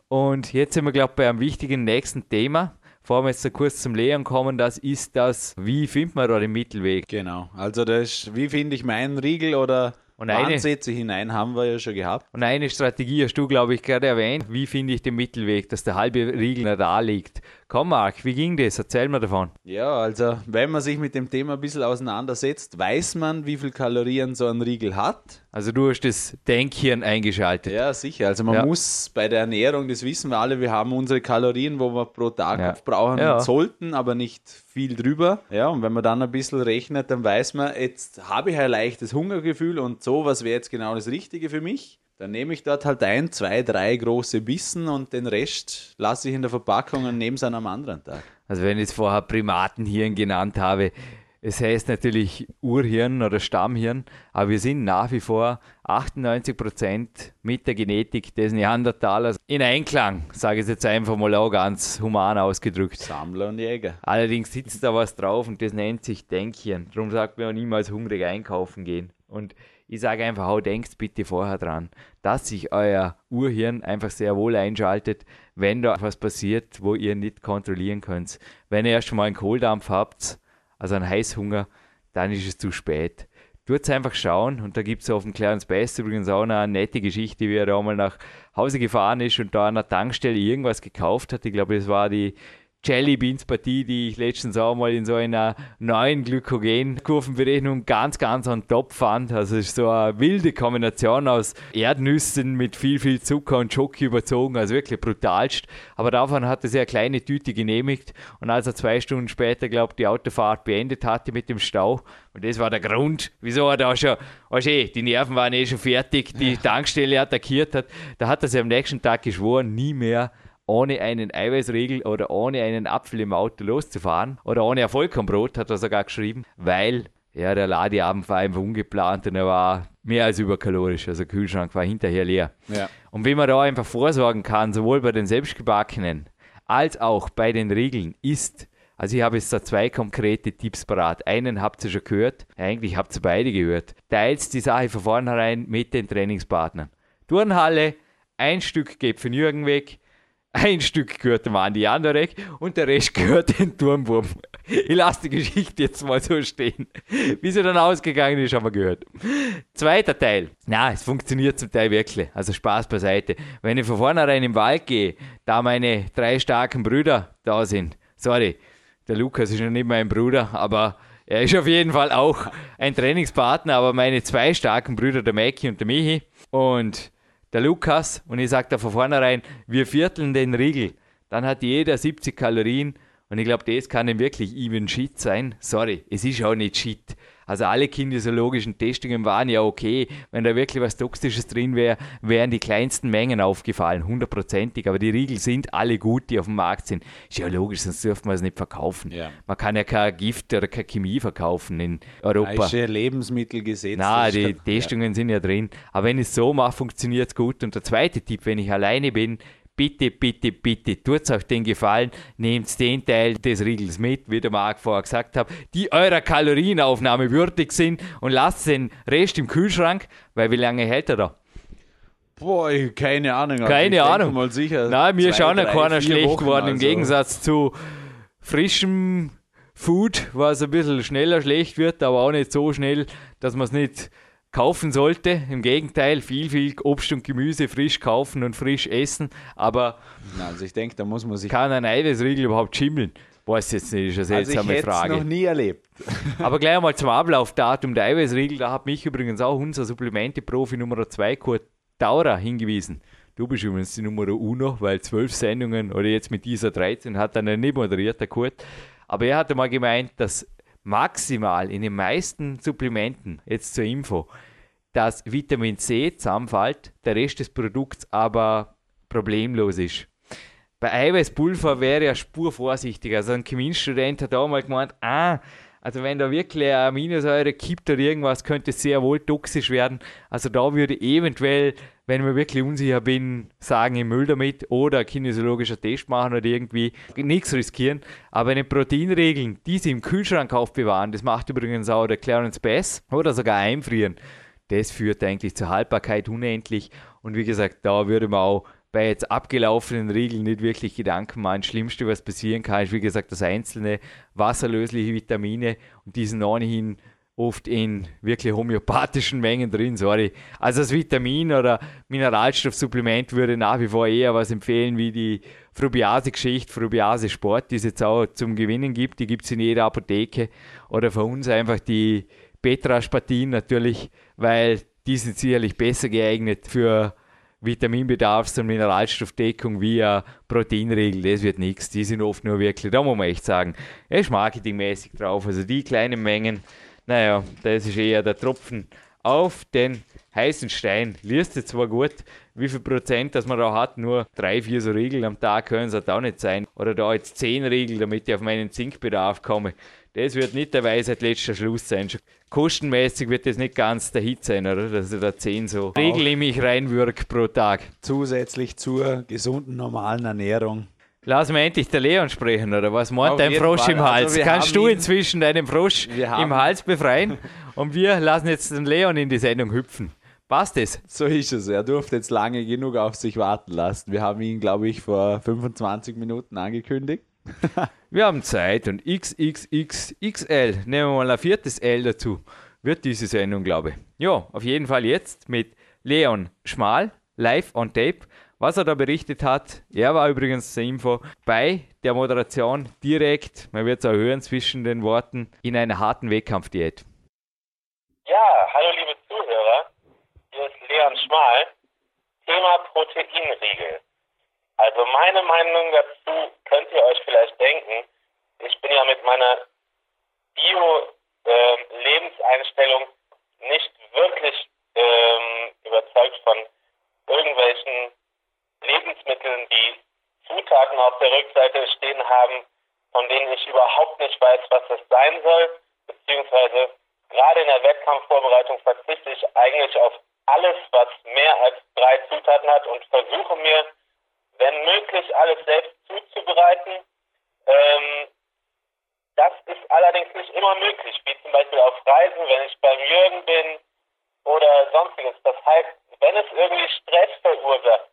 Und jetzt sind wir, glaube ich, bei einem wichtigen nächsten Thema. Bevor wir jetzt kurz zum Lehren kommen, das ist das, wie findet man da den Mittelweg? Genau, also das, wie finde ich meinen Riegel oder und eine, Ansätze hinein haben wir ja schon gehabt. Und eine Strategie hast du, glaube ich, gerade erwähnt. Wie finde ich den Mittelweg, dass der halbe Riegel da liegt? Komm, Marc, wie ging das? Erzähl mir davon. Ja, also, wenn man sich mit dem Thema ein bisschen auseinandersetzt, weiß man, wie viel Kalorien so ein Riegel hat. Also, du hast das Denkhirn eingeschaltet. Ja, sicher. Also, man ja. muss bei der Ernährung, das wissen wir alle, wir haben unsere Kalorien, wo wir pro Tag ja. brauchen ja. sollten, aber nicht viel drüber. Ja, und wenn man dann ein bisschen rechnet, dann weiß man, jetzt habe ich ein leichtes Hungergefühl und so, was wäre jetzt genau das Richtige für mich. Dann nehme ich dort halt ein, zwei, drei große Bissen und den Rest lasse ich in der Verpackung und nehme es an einem anderen Tag. Also wenn ich es vorher Primatenhirn genannt habe, es heißt natürlich Urhirn oder Stammhirn, aber wir sind nach wie vor 98 Prozent mit der Genetik des Neandertalers in Einklang, sage ich jetzt einfach mal auch ganz human ausgedrückt. Sammler und Jäger. Allerdings sitzt da was drauf und das nennt sich Denkhirn. Darum sagt man auch niemals hungrig einkaufen gehen. Und ich sage einfach, hau denkt bitte vorher dran, dass sich euer Urhirn einfach sehr wohl einschaltet, wenn da was passiert, wo ihr nicht kontrollieren könnt. Wenn ihr erst mal einen Kohldampf habt, also einen Heißhunger, dann ist es zu spät. Tut einfach schauen und da gibt es auf dem Clarence Best übrigens auch eine nette Geschichte, wie er da mal nach Hause gefahren ist und da an der Tankstelle irgendwas gekauft hat. Ich glaube, das war die Jelly Beans Partie, die ich letztens auch mal in so einer neuen Glykogenkurvenberechnung ganz, ganz on top fand. Also es ist so eine wilde Kombination aus Erdnüssen mit viel, viel Zucker und Schoki überzogen, also wirklich brutalst. Aber davon hat er sich eine kleine Tüte genehmigt und als er zwei Stunden später, glaube ich, die Autofahrt beendet hatte mit dem Stau, und das war der Grund, wieso er da schon, weißt du, die Nerven waren eh schon fertig, die Tankstelle attackiert hat, da hat er sich am nächsten Tag geschworen, nie mehr ohne einen Eiweißriegel oder ohne einen Apfel im Auto loszufahren oder ohne ein Vollkornbrot, hat er sogar geschrieben, weil ja, der Ladeabend war einfach ungeplant und er war mehr als überkalorisch. Also der Kühlschrank war hinterher leer. Ja. Und wie man da einfach vorsorgen kann, sowohl bei den selbstgebackenen als auch bei den Riegeln, ist, also ich habe jetzt da zwei konkrete Tipps parat. Einen habt ihr schon gehört, eigentlich habt ihr beide gehört. Teilt die Sache von vornherein mit den Trainingspartnern. Turnhalle, ein Stück geht von Jürgen weg, ein Stück gehört dem Andi Andorek und der Rest gehört dem Turmwurm. Ich lasse die Geschichte jetzt mal so stehen. Wie sie dann ausgegangen ist, haben wir gehört. Zweiter Teil. Na, es funktioniert zum Teil wirklich. Also Spaß beiseite. Wenn ich von vornherein im Wald gehe, da meine drei starken Brüder da sind. Sorry, der Lukas ist noch nicht mein Bruder, aber er ist auf jeden Fall auch ein Trainingspartner. Aber meine zwei starken Brüder, der Mäki und der Michi. Und der Lukas, und ich sage da von vornherein, wir vierteln den Riegel, dann hat jeder 70 Kalorien und ich glaube, das kann ihm wirklich even Shit sein. Sorry, es ist auch nicht Shit. Also alle kinesiologischen Testungen waren ja okay. Wenn da wirklich was Toxisches drin wäre, wären die kleinsten Mengen aufgefallen, hundertprozentig. Aber die Riegel sind alle gut, die auf dem Markt sind. Ist ja logisch, sonst dürfte man es nicht verkaufen. Ja. Man kann ja kein Gift oder keine Chemie verkaufen in Europa. Ist ja Lebensmittelgesetz. Na, die Testungen ja. sind ja drin. Aber wenn ich es so mache, funktioniert es gut. Und der zweite Tipp, wenn ich alleine bin, bitte, bitte, bitte, tut euch den Gefallen, nehmt den Teil des Riegels mit, wie der Marc vorher gesagt hat, die eurer Kalorienaufnahme würdig sind und lasst den Rest im Kühlschrank, weil wie lange hält er da? Boah, keine Ahnung. Keine Ahnung. Mal sicher Nein, mir ist auch noch keiner schlecht geworden, im Gegensatz zu frischem Food, was ein bisschen schneller schlecht wird, aber auch nicht so schnell, dass man es nicht kaufen sollte. Im Gegenteil, viel, viel Obst und Gemüse frisch kaufen und frisch essen. Aber also ich denke, da muss man sich. Kann ein Eiweißriegel überhaupt schimmeln? Weiß jetzt nicht, ist eine seltsame also ich Frage. noch nie erlebt. Aber gleich einmal zum Ablaufdatum der Eiweißriegel. Da hat mich übrigens auch unser Supplemente-Profi Nummer 2, Kurt Daurer, hingewiesen. Du bist übrigens die Nummer Uno, weil zwölf Sendungen oder jetzt mit dieser 13 hat er nicht moderiert, der Kurt. Aber er hatte mal gemeint, dass maximal in den meisten Supplementen, jetzt zur Info, dass Vitamin C zusammenfällt, der Rest des Produkts aber problemlos ist. Bei Eiweißpulver wäre ja Spur vorsichtig. Also ein Chemiestudent hat auch mal gemeint, ah, also wenn da wirklich eine Aminosäure kippt oder irgendwas, könnte es sehr wohl toxisch werden. Also da würde eventuell, wenn ich wirklich unsicher bin, sagen, im Müll damit oder kinesiologischer Test machen oder irgendwie nichts riskieren. Aber eine Proteinregeln, die sie im Kühlschrank aufbewahren, das macht übrigens auch der Clarence Bass oder sogar einfrieren, das führt eigentlich zur Haltbarkeit unendlich. Und wie gesagt, da würde man auch bei jetzt abgelaufenen Regeln nicht wirklich Gedanken machen. Das Schlimmste, was passieren kann, ist wie gesagt das einzelne wasserlösliche Vitamine und die sind ohnehin oft in wirklich homöopathischen Mengen drin, sorry. Also das Vitamin oder Mineralstoffsupplement würde nach wie vor eher was empfehlen wie die Frubiase-Geschichte, Frubiase-Sport, die es jetzt auch zum Gewinnen gibt. Die gibt es in jeder Apotheke. Oder für uns einfach die Petraspatin natürlich, weil die sind sicherlich besser geeignet für Vitaminbedarfs- und Mineralstoffdeckung via Proteinregel, das wird nichts. Die sind oft nur wirklich, da muss man echt sagen, er ist marketingmäßig drauf. Also die kleinen Mengen, naja, das ist eher der Tropfen auf den heißen Stein. Liest jetzt zwar gut, wie viel Prozent das man da hat, nur drei, vier so Regeln am Tag können es halt auch nicht sein. Oder da jetzt zehn Regeln, damit ich auf meinen Zinkbedarf komme. Das wird nicht der Weisheit letzter Schluss sein. Kostenmäßig wird das nicht ganz der Hit sein, oder? Dass ich da 10 so Regel in mich reinwirke pro Tag. Zusätzlich zur gesunden, normalen Ernährung. Lass mir endlich der Leon sprechen, oder was meint dein Frosch Fall. im Hals? Also Kannst du inzwischen deinen Frosch im Hals befreien? Und wir lassen jetzt den Leon in die Sendung hüpfen. Passt es? So ist es. Er durfte jetzt lange genug auf sich warten lassen. Wir haben ihn, glaube ich, vor 25 Minuten angekündigt. wir haben Zeit und XXXXL, nehmen wir mal ein viertes L dazu, wird diese Sendung, glaube ich. Ja, auf jeden Fall jetzt mit Leon Schmal, live on tape. Was er da berichtet hat, er war übrigens zur Info bei der Moderation direkt, man wird es auch hören zwischen den Worten, in einer harten Wettkampfdiät. Ja, hallo liebe Zuhörer, hier ist Leon Schmal. Thema Proteinriegel. Also meine Meinung dazu könnt ihr euch vielleicht denken. Ich bin ja mit meiner Bio-Lebenseinstellung ähm, äh, nicht wirklich ähm, überzeugt von irgendwelchen Lebensmitteln, die Zutaten auf der Rückseite stehen haben, von denen ich überhaupt nicht weiß, was das sein soll, beziehungsweise gerade in der Wettkampfvorbereitung verzichte ich eigentlich auf alles, was mehr als drei Zutaten hat und versuche mir wenn möglich, alles selbst zuzubereiten. Ähm, das ist allerdings nicht immer möglich, wie zum Beispiel auf Reisen, wenn ich beim Jürgen bin oder sonstiges. Das heißt, wenn es irgendwie Stress verursacht,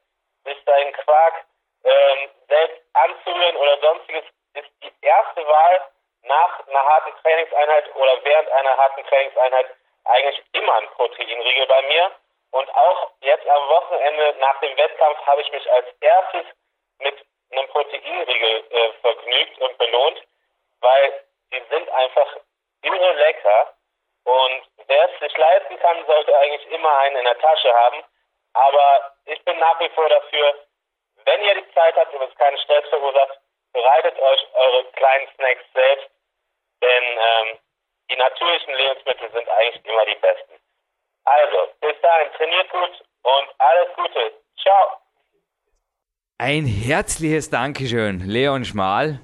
sich seinen Quark ähm, selbst anzurühren oder sonstiges, ist die erste Wahl nach einer harten Trainingseinheit oder während einer harten Trainingseinheit eigentlich immer ein Proteinriegel bei mir. Und auch jetzt am Wochenende nach dem Wettkampf habe ich mich als erstes mit einem Proteinriegel äh, vergnügt und belohnt, weil die sind einfach irre lecker. Und wer es sich leisten kann, sollte eigentlich immer einen in der Tasche haben. Aber ich bin nach wie vor dafür, wenn ihr die Zeit habt und es keinen Stress verursacht, bereitet euch eure kleinen Snacks selbst. Denn ähm, die natürlichen Lebensmittel sind eigentlich immer die besten. Also, bis dahin, trainiert gut und alles Gute. Ciao. Ein herzliches Dankeschön, Leon Schmal.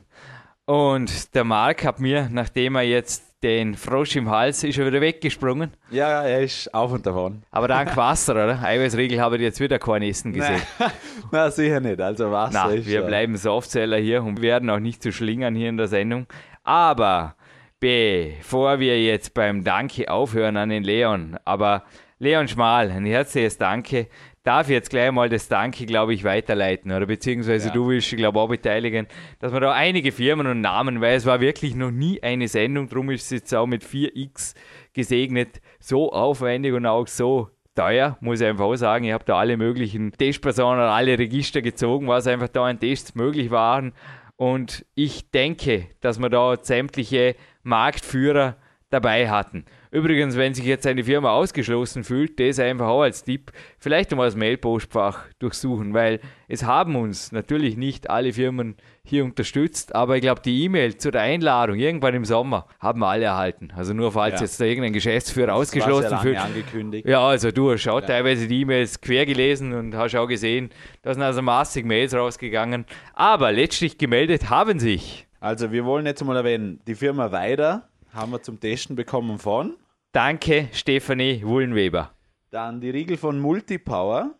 Und der Marc hat mir, nachdem er jetzt den Frosch im Hals ist er wieder weggesprungen. Ja, er ist auf und davon. Aber dank Wasser, oder? Eiweißriegel habe ich jetzt wieder kein Essen gesehen. Na, sicher nicht. Also Wasser Na, ist Wir bleiben Softseller hier und werden auch nicht zu schlingern hier in der Sendung. Aber bevor wir jetzt beim Danke aufhören an den Leon, aber Leon Schmal, ein herzliches Danke, darf ich jetzt gleich mal das Danke, glaube ich, weiterleiten. Oder beziehungsweise ja. du willst, ich glaube, auch beteiligen, dass wir da einige Firmen und Namen, weil es war wirklich noch nie eine Sendung, darum ist es jetzt auch mit 4x gesegnet, so aufwendig und auch so teuer, muss ich einfach auch sagen. Ich habe da alle möglichen Testpersonen, alle Register gezogen, was einfach da an Tests möglich waren. Und ich denke, dass wir da sämtliche Marktführer dabei hatten. Übrigens, wenn sich jetzt eine Firma ausgeschlossen fühlt, das einfach auch als Tipp, vielleicht einmal das Mailpostfach durchsuchen, weil es haben uns natürlich nicht alle Firmen hier unterstützt, aber ich glaube, die E-Mail zu der Einladung irgendwann im Sommer haben wir alle erhalten. Also nur falls ja. jetzt da irgendein Geschäftsführer das ausgeschlossen fühlt. angekündigt. Ja, also du hast ja. teilweise die E-Mails quer gelesen und hast auch gesehen, da sind also massig Mails rausgegangen. Aber letztlich gemeldet haben sich. Also wir wollen jetzt mal erwähnen, die Firma Weider haben wir zum Testen bekommen von Danke, Stefanie Wullenweber. Dann die Riegel von Multipower.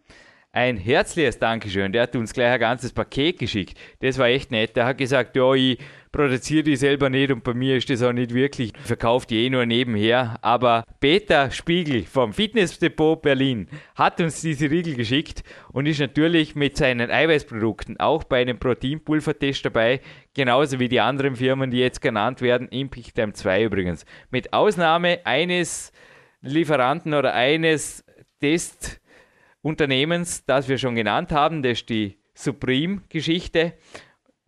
Ein herzliches Dankeschön. Der hat uns gleich ein ganzes Paket geschickt. Das war echt nett. Der hat gesagt, ja, ich produziere die selber nicht und bei mir ist das auch nicht wirklich. Verkauft je nur nebenher. Aber Peter Spiegel vom Fitnessdepot Berlin hat uns diese Riegel geschickt und ist natürlich mit seinen Eiweißprodukten auch bei einem Proteinpulvertest dabei. Genauso wie die anderen Firmen, die jetzt genannt werden. Impic Time 2 übrigens. Mit Ausnahme eines Lieferanten oder eines Test Unternehmens, das wir schon genannt haben. Das ist die Supreme-Geschichte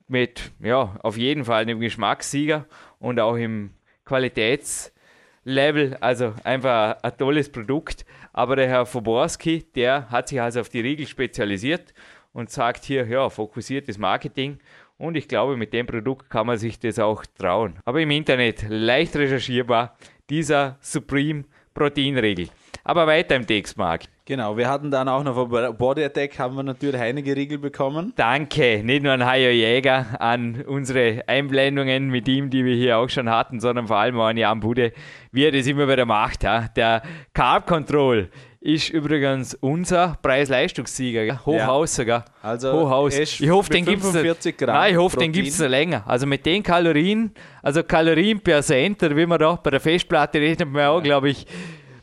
mit, ja, auf jeden Fall einem Geschmackssieger und auch im Qualitätslevel. Also einfach ein tolles Produkt. Aber der Herr Foborski, der hat sich also auf die Riegel spezialisiert und sagt hier, ja, fokussiertes Marketing. Und ich glaube, mit dem Produkt kann man sich das auch trauen. Aber im Internet leicht recherchierbar, dieser Supreme Proteinriegel. Aber weiter im Text, Marc. Genau, wir hatten dann auch noch von Body Attack haben wir natürlich einige Riegel bekommen. Danke, nicht nur an Hajo Jäger, an unsere Einblendungen mit ihm, die wir hier auch schon hatten, sondern vor allem auch an Jan Bude, wie er das immer wieder macht. Ja. Der Carb Control ist übrigens unser Preis-Leistungssieger. Hochhaus ja. sogar. Also Hochhaus. Ich hoffe, den gibt es ich hoffe, den gibt es noch länger. Also mit den Kalorien, also Kalorien per Cent, wie man da bei der Festplatte rechnet man auch, glaube ich,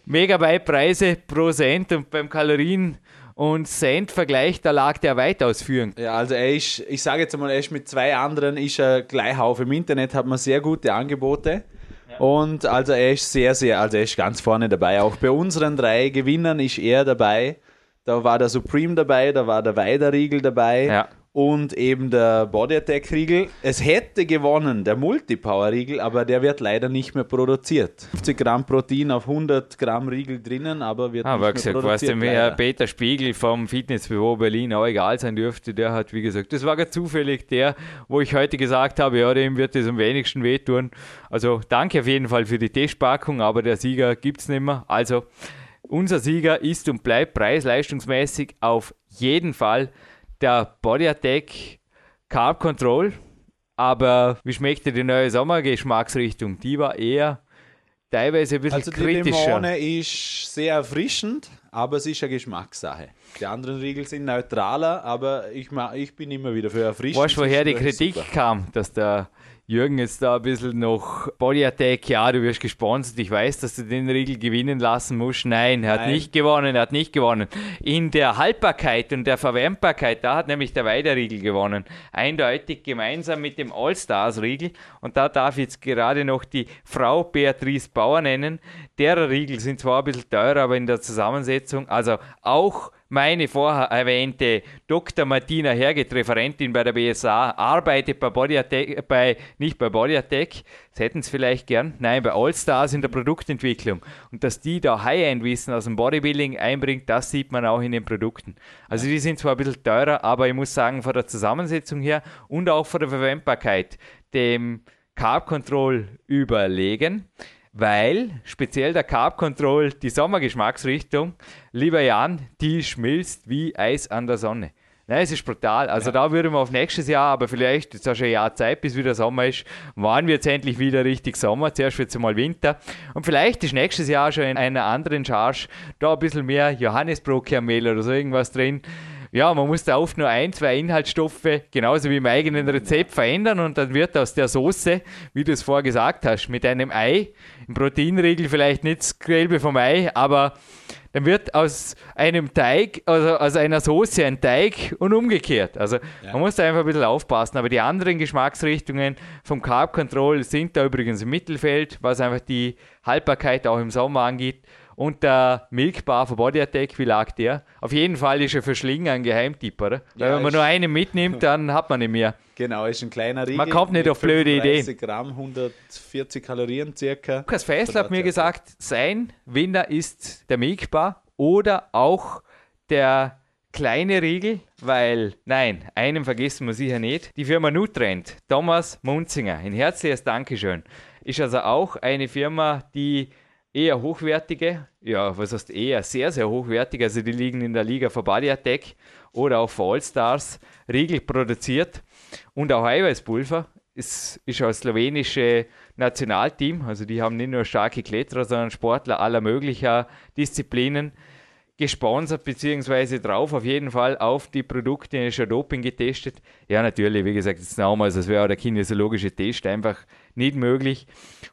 Megabyte-Preise pro Cent und beim Kalorien- und Cent-Vergleich, da lag der weitaus führend. Ja, also er ist, ich sage jetzt mal, er ist mit zwei anderen, ist er gleich auf. Im Internet hat man sehr gute Angebote. Ja. Und also er ist sehr, sehr, also er ist ganz vorne dabei. Auch bei unseren drei Gewinnern ist er dabei. Da war der Supreme dabei, da war der Weiderriegel dabei. Ja und eben der Body Attack Riegel. Es hätte gewonnen der Multipower Riegel, aber der wird leider nicht mehr produziert. 50 Gramm Protein auf 100 Gramm Riegel drinnen, aber wird ah, nicht gesagt, mehr produziert. Was dem Herr Peter Spiegel vom Fitnessbüro Berlin auch egal sein dürfte, der hat, wie gesagt, das war gar zufällig der, wo ich heute gesagt habe, ja, dem wird es am wenigsten wehtun. Also danke auf jeden Fall für die Testpackung, aber der Sieger gibt es nicht mehr. Also unser Sieger ist und bleibt preisleistungsmäßig auf jeden Fall der Body Attack Carb Control. Aber wie schmeckt dir die neue Sommergeschmacksrichtung? Die war eher teilweise ein bisschen also kritischer. Die Limone ist sehr erfrischend, aber es ist eine Geschmackssache. Die anderen Riegel sind neutraler, aber ich, ich bin immer wieder für erfrischend. Weißt du, woher die Kritik super. kam, dass der Jürgen jetzt da ein bisschen noch Body Attack, ja, du wirst gesponsert, ich weiß, dass du den Riegel gewinnen lassen musst. Nein, er hat Nein. nicht gewonnen, er hat nicht gewonnen. In der Haltbarkeit und der Verwendbarkeit, da hat nämlich der Weiderriegel gewonnen. Eindeutig gemeinsam mit dem All-Stars-Riegel. Und da darf ich jetzt gerade noch die Frau Beatrice Bauer nennen. Derer Riegel sind zwar ein bisschen teurer, aber in der Zusammensetzung, also auch meine vorher erwähnte Dr. Martina Herget, Referentin bei der BSA, arbeitet bei Body Attack, bei, nicht bei Body Attack, das hätten sie vielleicht gern, nein, bei Allstars in der Produktentwicklung. Und dass die da High-End-Wissen aus dem Bodybuilding einbringt, das sieht man auch in den Produkten. Also die sind zwar ein bisschen teurer, aber ich muss sagen, von der Zusammensetzung her und auch von der Verwendbarkeit dem Carb Control überlegen weil speziell der Carb Control, die Sommergeschmacksrichtung, lieber Jan, die schmilzt wie Eis an der Sonne. Nein, es ist brutal. Also ja. da würden wir auf nächstes Jahr, aber vielleicht, jetzt hast du ein Jahr Zeit, bis wieder Sommer ist, waren wir jetzt endlich wieder richtig Sommer. Zuerst wird es mal Winter. Und vielleicht ist nächstes Jahr schon in einer anderen Charge da ein bisschen mehr Johannisbrotkernmehl oder so irgendwas drin ja, man muss da oft nur ein, zwei Inhaltsstoffe, genauso wie im eigenen Rezept, verändern und dann wird aus der Soße, wie du es vorher gesagt hast, mit einem Ei, im Proteinriegel vielleicht nicht das Gelbe vom Ei, aber dann wird aus einem Teig, also aus einer Soße ein Teig und umgekehrt. Also ja. man muss da einfach ein bisschen aufpassen. Aber die anderen Geschmacksrichtungen vom Carb Control sind da übrigens im Mittelfeld, was einfach die Haltbarkeit auch im Sommer angeht. Und der Milkbar von Body Attack, wie lag der? Auf jeden Fall ist er für Schlinger ein Geheimtipp, oder? Weil ja, wenn man nur einen mitnimmt, dann hat man nicht mehr. Genau, ist ein kleiner Riegel. Man kommt nicht auf blöde Ideen. Gramm, 140 Kalorien circa. Lukas Fessler hat mir gesagt, sein Winner ist der Milkbar oder auch der kleine Riegel, weil, nein, einen vergessen wir sicher nicht. Die Firma Nutrend, Thomas Munzinger, ein herzliches Dankeschön. Ist also auch eine Firma, die eher hochwertige, ja, was heißt eher, sehr, sehr hochwertige, also die liegen in der Liga für Body Attack oder auch für All-Stars, Riegel produziert. Und auch Eiweißpulver. Es ist ein slowenische Nationalteam, also die haben nicht nur starke Kletterer, sondern Sportler aller möglicher Disziplinen gesponsert beziehungsweise drauf. Auf jeden Fall auf die Produkte schon Doping getestet. Ja, natürlich, wie gesagt, jetzt nochmals, das wäre auch der kinesiologische Test. Einfach nicht möglich.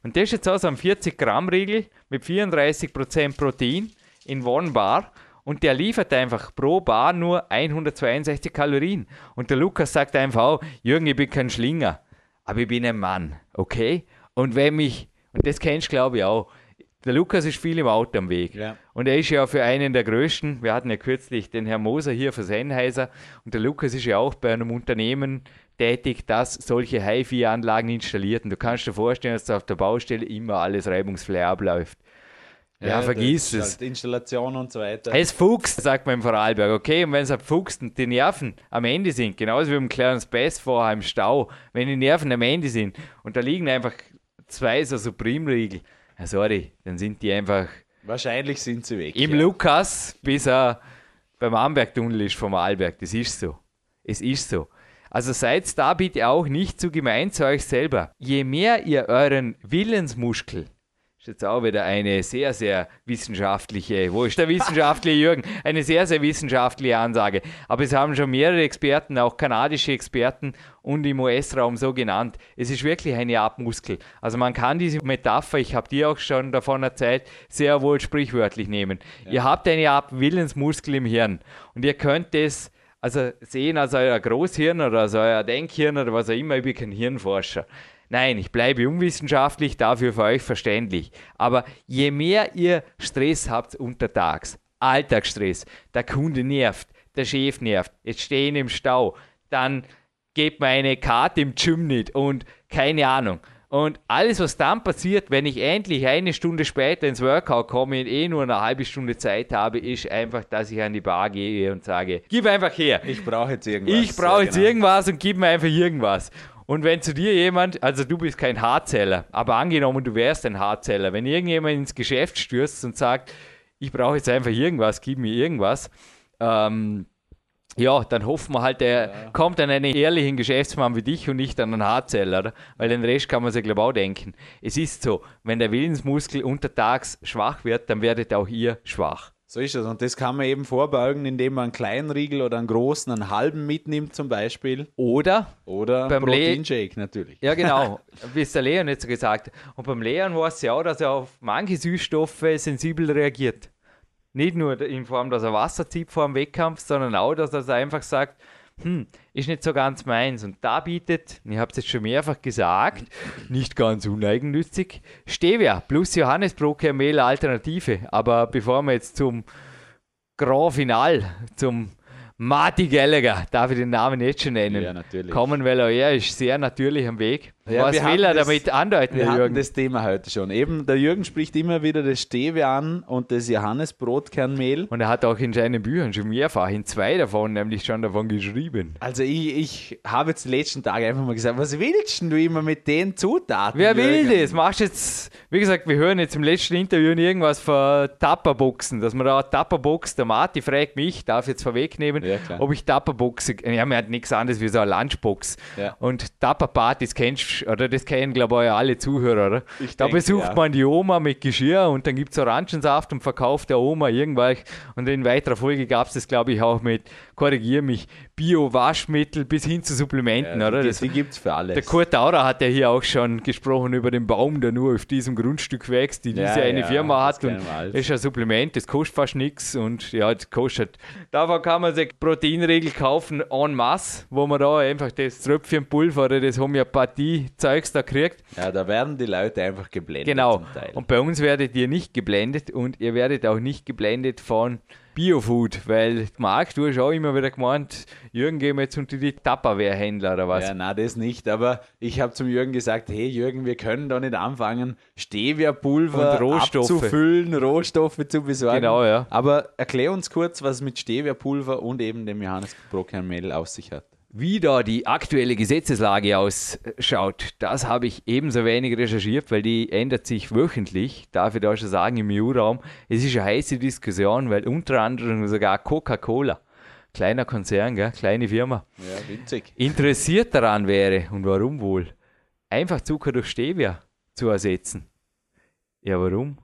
Und das ist jetzt also ein 40 Gramm Riegel mit 34% Protein in One Bar und der liefert einfach pro Bar nur 162 Kalorien. Und der Lukas sagt einfach auch, Jürgen, ich bin kein Schlinger, aber ich bin ein Mann, okay? Und wenn mich, und das kennst du glaube ich auch, der Lukas ist viel im Auto am Weg. Ja. Und er ist ja für einen der größten, wir hatten ja kürzlich den Herrn Moser hier für Sennheiser und der Lukas ist ja auch bei einem Unternehmen tätig, das solche HiFi-Anlagen installiert. Und du kannst dir vorstellen, dass auf der Baustelle immer alles reibungsfrei abläuft. Ja, ja vergiss es. Halt Installation und so weiter. Es fuchst, sagt man im Vorarlberg. Okay, und wenn es halt fuchst und die Nerven am Ende sind, genauso wie im Clarence Bass vorher im Stau, wenn die Nerven am Ende sind und da liegen einfach zwei so Supreme-Riegel, ja, sorry, dann sind die einfach. Wahrscheinlich sind sie weg. Im ja. Lukas, bis er beim Amberg-Tunnel ist vom Arlberg. Das ist so. Es ist so. Also seid da bitte auch nicht zu gemein zu euch selber. Je mehr ihr euren Willensmuskel ist jetzt auch wieder eine sehr, sehr wissenschaftliche, wo ist der wissenschaftliche Jürgen? Eine sehr, sehr wissenschaftliche Ansage. Aber es haben schon mehrere Experten, auch kanadische Experten und im US-Raum so genannt. Es ist wirklich eine Art Muskel. Also man kann diese Metapher, ich habe dir auch schon davon erzählt, sehr wohl sprichwörtlich nehmen. Ja. Ihr habt eine Art Willensmuskel im Hirn und ihr könnt es also sehen als euer Großhirn oder als euer Denkhirn oder was auch immer, ich bin kein Hirnforscher. Nein, ich bleibe unwissenschaftlich, dafür für euch verständlich. Aber je mehr ihr Stress habt untertags, Alltagsstress, der Kunde nervt, der Chef nervt, jetzt stehen im Stau, dann gebt mir eine Karte im Gym nicht und keine Ahnung. Und alles, was dann passiert, wenn ich endlich eine Stunde später ins Workout komme und eh nur eine halbe Stunde Zeit habe, ist einfach, dass ich an die Bar gehe und sage, gib einfach her. Ich brauche jetzt irgendwas. Ich brauche jetzt genau. irgendwas und gib mir einfach irgendwas. Und wenn zu dir jemand, also du bist kein Hardseller, aber angenommen, du wärst ein Hardseller, wenn irgendjemand ins Geschäft stürzt und sagt, ich brauche jetzt einfach irgendwas, gib mir irgendwas, ähm, ja, dann hoffen wir halt, der ja. kommt an einen ehrlichen Geschäftsmann wie dich und nicht an einen Hardseller, weil den Rest kann man sich, glaube ich, auch denken. Es ist so, wenn der Willensmuskel untertags schwach wird, dann werdet auch ihr schwach. So ist es. Und das kann man eben vorbeugen, indem man einen kleinen Riegel oder einen großen, einen halben mitnimmt zum Beispiel. Oder, oder beim Proteinshake natürlich. Ja, genau. Wie es der Leon jetzt gesagt hat. Und beim Leon weiß es ja auch, dass er auf manche Süßstoffe sensibel reagiert. Nicht nur in Form, dass er Wasser zieht vor dem Wettkampf, sondern auch, dass er einfach sagt, hm, ist nicht so ganz meins. Und da bietet, ich habe es jetzt schon mehrfach gesagt, nicht ganz uneigennützig, Stevia plus Johannesbrot-Mehl Alternative. Aber bevor wir jetzt zum Grand Final, zum Marty Gallagher, darf ich den Namen jetzt schon nennen? Ja, natürlich. Kommen, weil er ist sehr natürlich am Weg. Ja, Was will er das, damit andeuten, wir Jürgen? das Thema heute schon. Eben, der Jürgen spricht immer wieder das Stevia an und das Johannesbrotkernmehl. Und er hat auch in seinen Büchern schon mehrfach, in zwei davon nämlich schon davon geschrieben. Also ich, ich habe jetzt die letzten Tage einfach mal gesagt, was willst du immer mit den Zutaten? Wer Jürgen? will das? Machst jetzt, wie gesagt, wir hören jetzt im letzten Interview irgendwas von Tapperboxen, dass man da Tapperbox, der Marti fragt mich, darf jetzt vorwegnehmen, ja, ob ich Tapperboxe, ja, man hat nichts anderes wie so eine Lunchbox. Ja. Und Tapperpartys kennst du oder das kennen, glaube ich, alle Zuhörer, oder? Ich da denke, besucht ja. man die Oma mit Geschirr und dann gibt es Orangensaft und verkauft der Oma irgendwelche. Und in weiterer Folge gab es das, glaube ich, auch mit korrigiere mich, Bio-Waschmittel bis hin zu Supplementen, ja, oder? Das, die gibt es für alles. Der Kurt Taurer hat ja hier auch schon gesprochen über den Baum, der nur auf diesem Grundstück wächst, die diese eine Firma hat. Und das ist ein Supplement, das kostet fast nichts und ja, das kostet. Davon kann man sich Proteinregel kaufen en masse, wo man da einfach das Tröpfchenpulver oder das Homöopathie-Zeugs da kriegt. Ja, da werden die Leute einfach geblendet. Genau. Und bei uns werdet ihr nicht geblendet und ihr werdet auch nicht geblendet von Biofood, weil Marc, du hast auch immer wieder gemeint, Jürgen, gehen wir jetzt unter die Tupperware-Händler oder was? Ja, nein, das nicht, aber ich habe zum Jürgen gesagt, hey Jürgen, wir können da nicht anfangen, Stevia-Pulver abzufüllen, Rohstoffe zu besorgen. Genau, ja. Aber erklär uns kurz, was mit Stevia-Pulver und eben dem Johannes Brockernmehl auf sich hat. Wie da die aktuelle Gesetzeslage ausschaut, das habe ich ebenso wenig recherchiert, weil die ändert sich wöchentlich. Darf ich da schon sagen, im EU-Raum. Es ist eine heiße Diskussion, weil unter anderem sogar Coca-Cola, kleiner Konzern, gell, kleine Firma, ja, winzig. interessiert daran wäre, und warum wohl, einfach Zucker durch Stevia zu ersetzen. Ja, warum?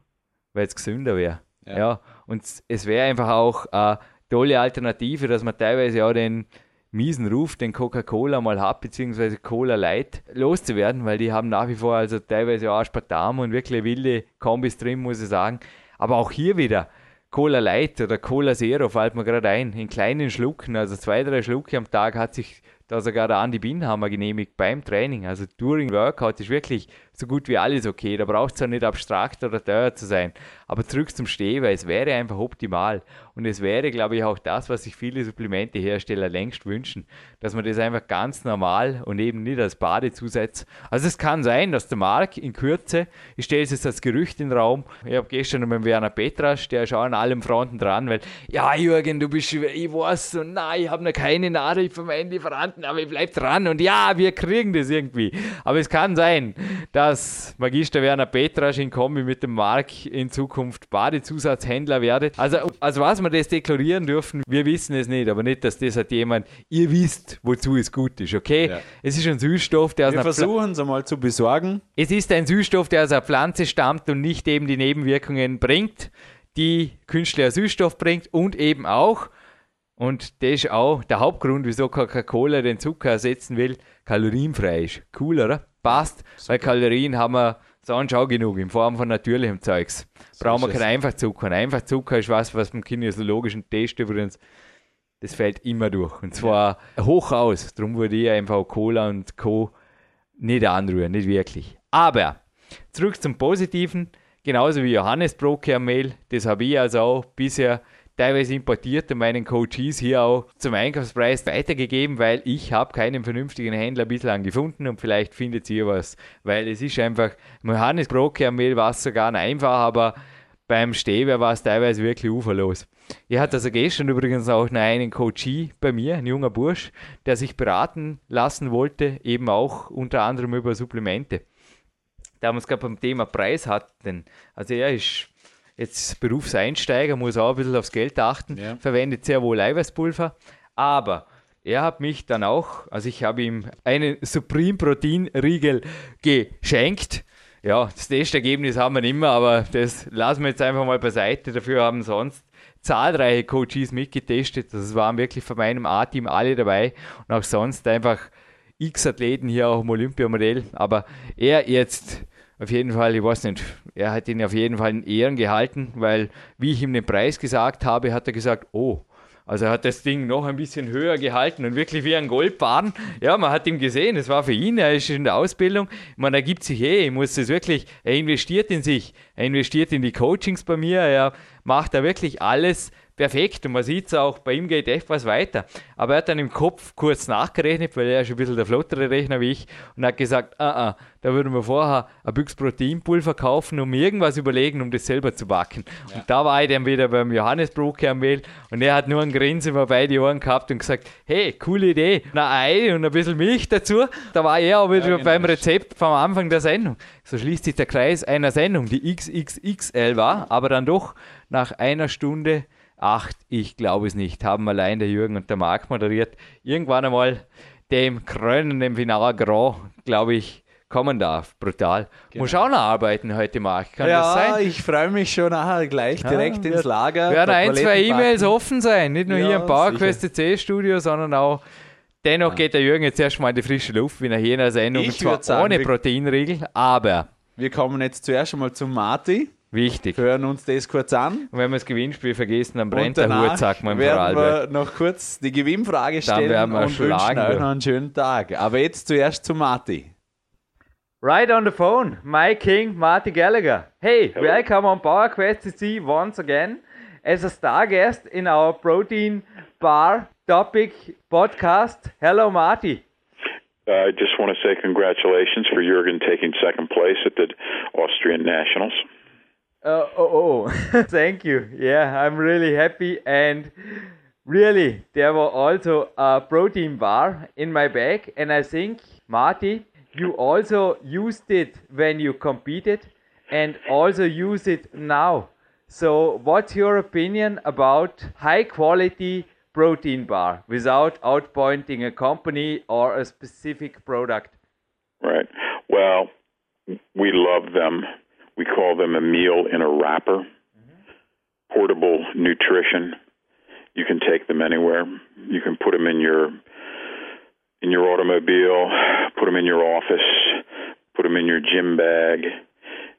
Weil es gesünder wäre. Ja. ja. und es wäre einfach auch eine tolle Alternative, dass man teilweise auch den miesen Ruf, den Coca-Cola mal hat, beziehungsweise Cola Light loszuwerden, weil die haben nach wie vor also teilweise auch Aspartam und wirklich wilde Kombis drin, muss ich sagen. Aber auch hier wieder Cola Light oder Cola Zero fällt mir gerade ein, in kleinen Schlucken, also zwei, drei Schlucke am Tag hat sich da sogar der Andi Binhammer genehmigt beim Training. Also Touring Workout ist wirklich so gut wie alles okay. Da braucht es ja nicht abstrakt oder teuer zu sein. Aber zurück zum Steh, weil es wäre einfach optimal. Und es wäre, glaube ich, auch das, was sich viele Supplementehersteller längst wünschen, dass man das einfach ganz normal und eben nicht als Badezusatz. Also es kann sein, dass der Marc in Kürze, ich stelle es jetzt als Gerücht in den Raum, ich habe gestern mit Werner Petrasch, der ist auch an allem Fronten dran, weil, ja Jürgen, du bist, ich weiß, und nein, ich habe noch keine Nachricht von meinen Lieferanten, aber ich bleib dran und ja, wir kriegen das irgendwie. Aber es kann sein, dass Magister Werner Petrasch in Kombi mit dem Marc in Zukunft Badezusatzhändler werdet. Also, also was wir das deklarieren dürfen, wir wissen es nicht, aber nicht, dass das hat jemand, ihr wisst, wozu es gut ist, okay? Ja. Es ist ein Süßstoff, der aus wir einer versuchen es einmal zu besorgen. Es ist ein Süßstoff, der aus einer Pflanze stammt und nicht eben die Nebenwirkungen bringt, die künstlicher Süßstoff bringt und eben auch und das ist auch der Hauptgrund, wieso Coca-Cola den Zucker ersetzen will, kalorienfrei ist. Cool, oder? Passt, Super. weil Kalorien haben wir sonst auch genug in Form von natürlichem Zeugs. So Brauchen wir keinen Einfachzucker. Ein Einfachzucker ist was, was beim kinesiologischen Test übrigens, das fällt immer durch. Und zwar ja. hoch aus. Darum würde ich einfach Cola und Co. nicht anrühren, nicht wirklich. Aber zurück zum Positiven. Genauso wie Johannes Brokermehl, das habe ich also auch bisher teilweise importiert und meinen Coaches hier auch zum Einkaufspreis weitergegeben, weil ich habe keinen vernünftigen Händler bislang gefunden und vielleicht findet ihr was, weil es ist einfach, Johannes Mehl war es sogar einfach, aber beim Stevia war es teilweise wirklich uferlos. Ich hatte also gestern übrigens auch noch einen Coachie bei mir, ein junger Bursch, der sich beraten lassen wollte, eben auch unter anderem über Supplemente. Da haben wir es gerade beim Thema Preis hatten. Also er ist jetzt Berufseinsteiger, muss auch ein bisschen aufs Geld achten, ja. verwendet sehr wohl Eiweißpulver, aber er hat mich dann auch, also ich habe ihm einen Supreme Protein Riegel geschenkt. Ja, das Testergebnis haben wir mehr, aber das lassen wir jetzt einfach mal beiseite. Dafür haben sonst zahlreiche Coaches mitgetestet. Das waren wirklich von meinem A-Team alle dabei und auch sonst einfach x Athleten hier auch im Olympiamodell. Aber er jetzt auf jeden Fall, ich weiß nicht, er hat ihn auf jeden Fall in Ehren gehalten, weil, wie ich ihm den Preis gesagt habe, hat er gesagt, oh, also er hat das Ding noch ein bisschen höher gehalten und wirklich wie ein Goldbahn. Ja, man hat ihm gesehen, es war für ihn, er ist in der Ausbildung. Man ergibt sich eh, muss das wirklich, er investiert in sich, er investiert in die Coachings bei mir, er macht da wirklich alles perfekt und man sieht es auch, bei ihm geht echt was weiter. Aber er hat dann im Kopf kurz nachgerechnet, weil er ist ein bisschen der flottere Rechner wie ich und hat gesagt, ah, ah, da würden wir vorher ein Büchs Proteinpulver kaufen, um irgendwas überlegen, um das selber zu backen. Ja. Und da war ich dann wieder beim Johannes Brokermehl und er hat nur ein Grinsen über beide Ohren gehabt und gesagt, hey, coole Idee, ein Ei und ein bisschen Milch dazu. Da war er auch wieder ja, genau. beim Rezept vom Anfang der Sendung. So schließt sich der Kreis einer Sendung, die XXXL war, aber dann doch nach einer Stunde acht, ich glaube es nicht, haben allein der Jürgen und der Marc moderiert. Irgendwann einmal dem krönenden Final Grand, glaube ich, kommen darf. Brutal. Genau. Muss auch noch arbeiten heute, Marc. Kann ja, das sein? ich freue mich schon nachher gleich direkt ja, ins Lager. Werden ein, zwei E-Mails offen sein. Nicht nur ja, hier im PowerQuest C Studio, sondern auch. Dennoch ja. geht der Jürgen jetzt erstmal in die frische Luft wie nach jener Sendung. Ich zwar sagen, ohne Proteinriegel, aber. Wir kommen jetzt zuerst einmal zum Marti. Wichtig. Wir hören uns das kurz an. Und wenn wir das Gewinnspiel vergessen, dann brennt der Hut, sagt man im werden wir noch kurz die Gewinnfrage stellen dann werden wir und schlagen wünschen euch noch einen schönen Tag. Aber jetzt zuerst zu Marty. Right on the phone, my king, Marty Gallagher. Hey, Hello. welcome on Power Quest CC once again as a star guest in our protein bar topic podcast. Hello, Marty. I just want to say congratulations for Jurgen taking second place at the Austrian Nationals. Uh, oh, oh. thank you. Yeah, I'm really happy. And really, there was also a protein bar in my bag. And I think, Marty, you also used it when you competed and also use it now. So, what's your opinion about high quality protein bar without outpointing a company or a specific product? Right. Well, we love them we call them a meal in a wrapper. Mm-hmm. Portable nutrition. You can take them anywhere. You can put them in your in your automobile, put them in your office, put them in your gym bag,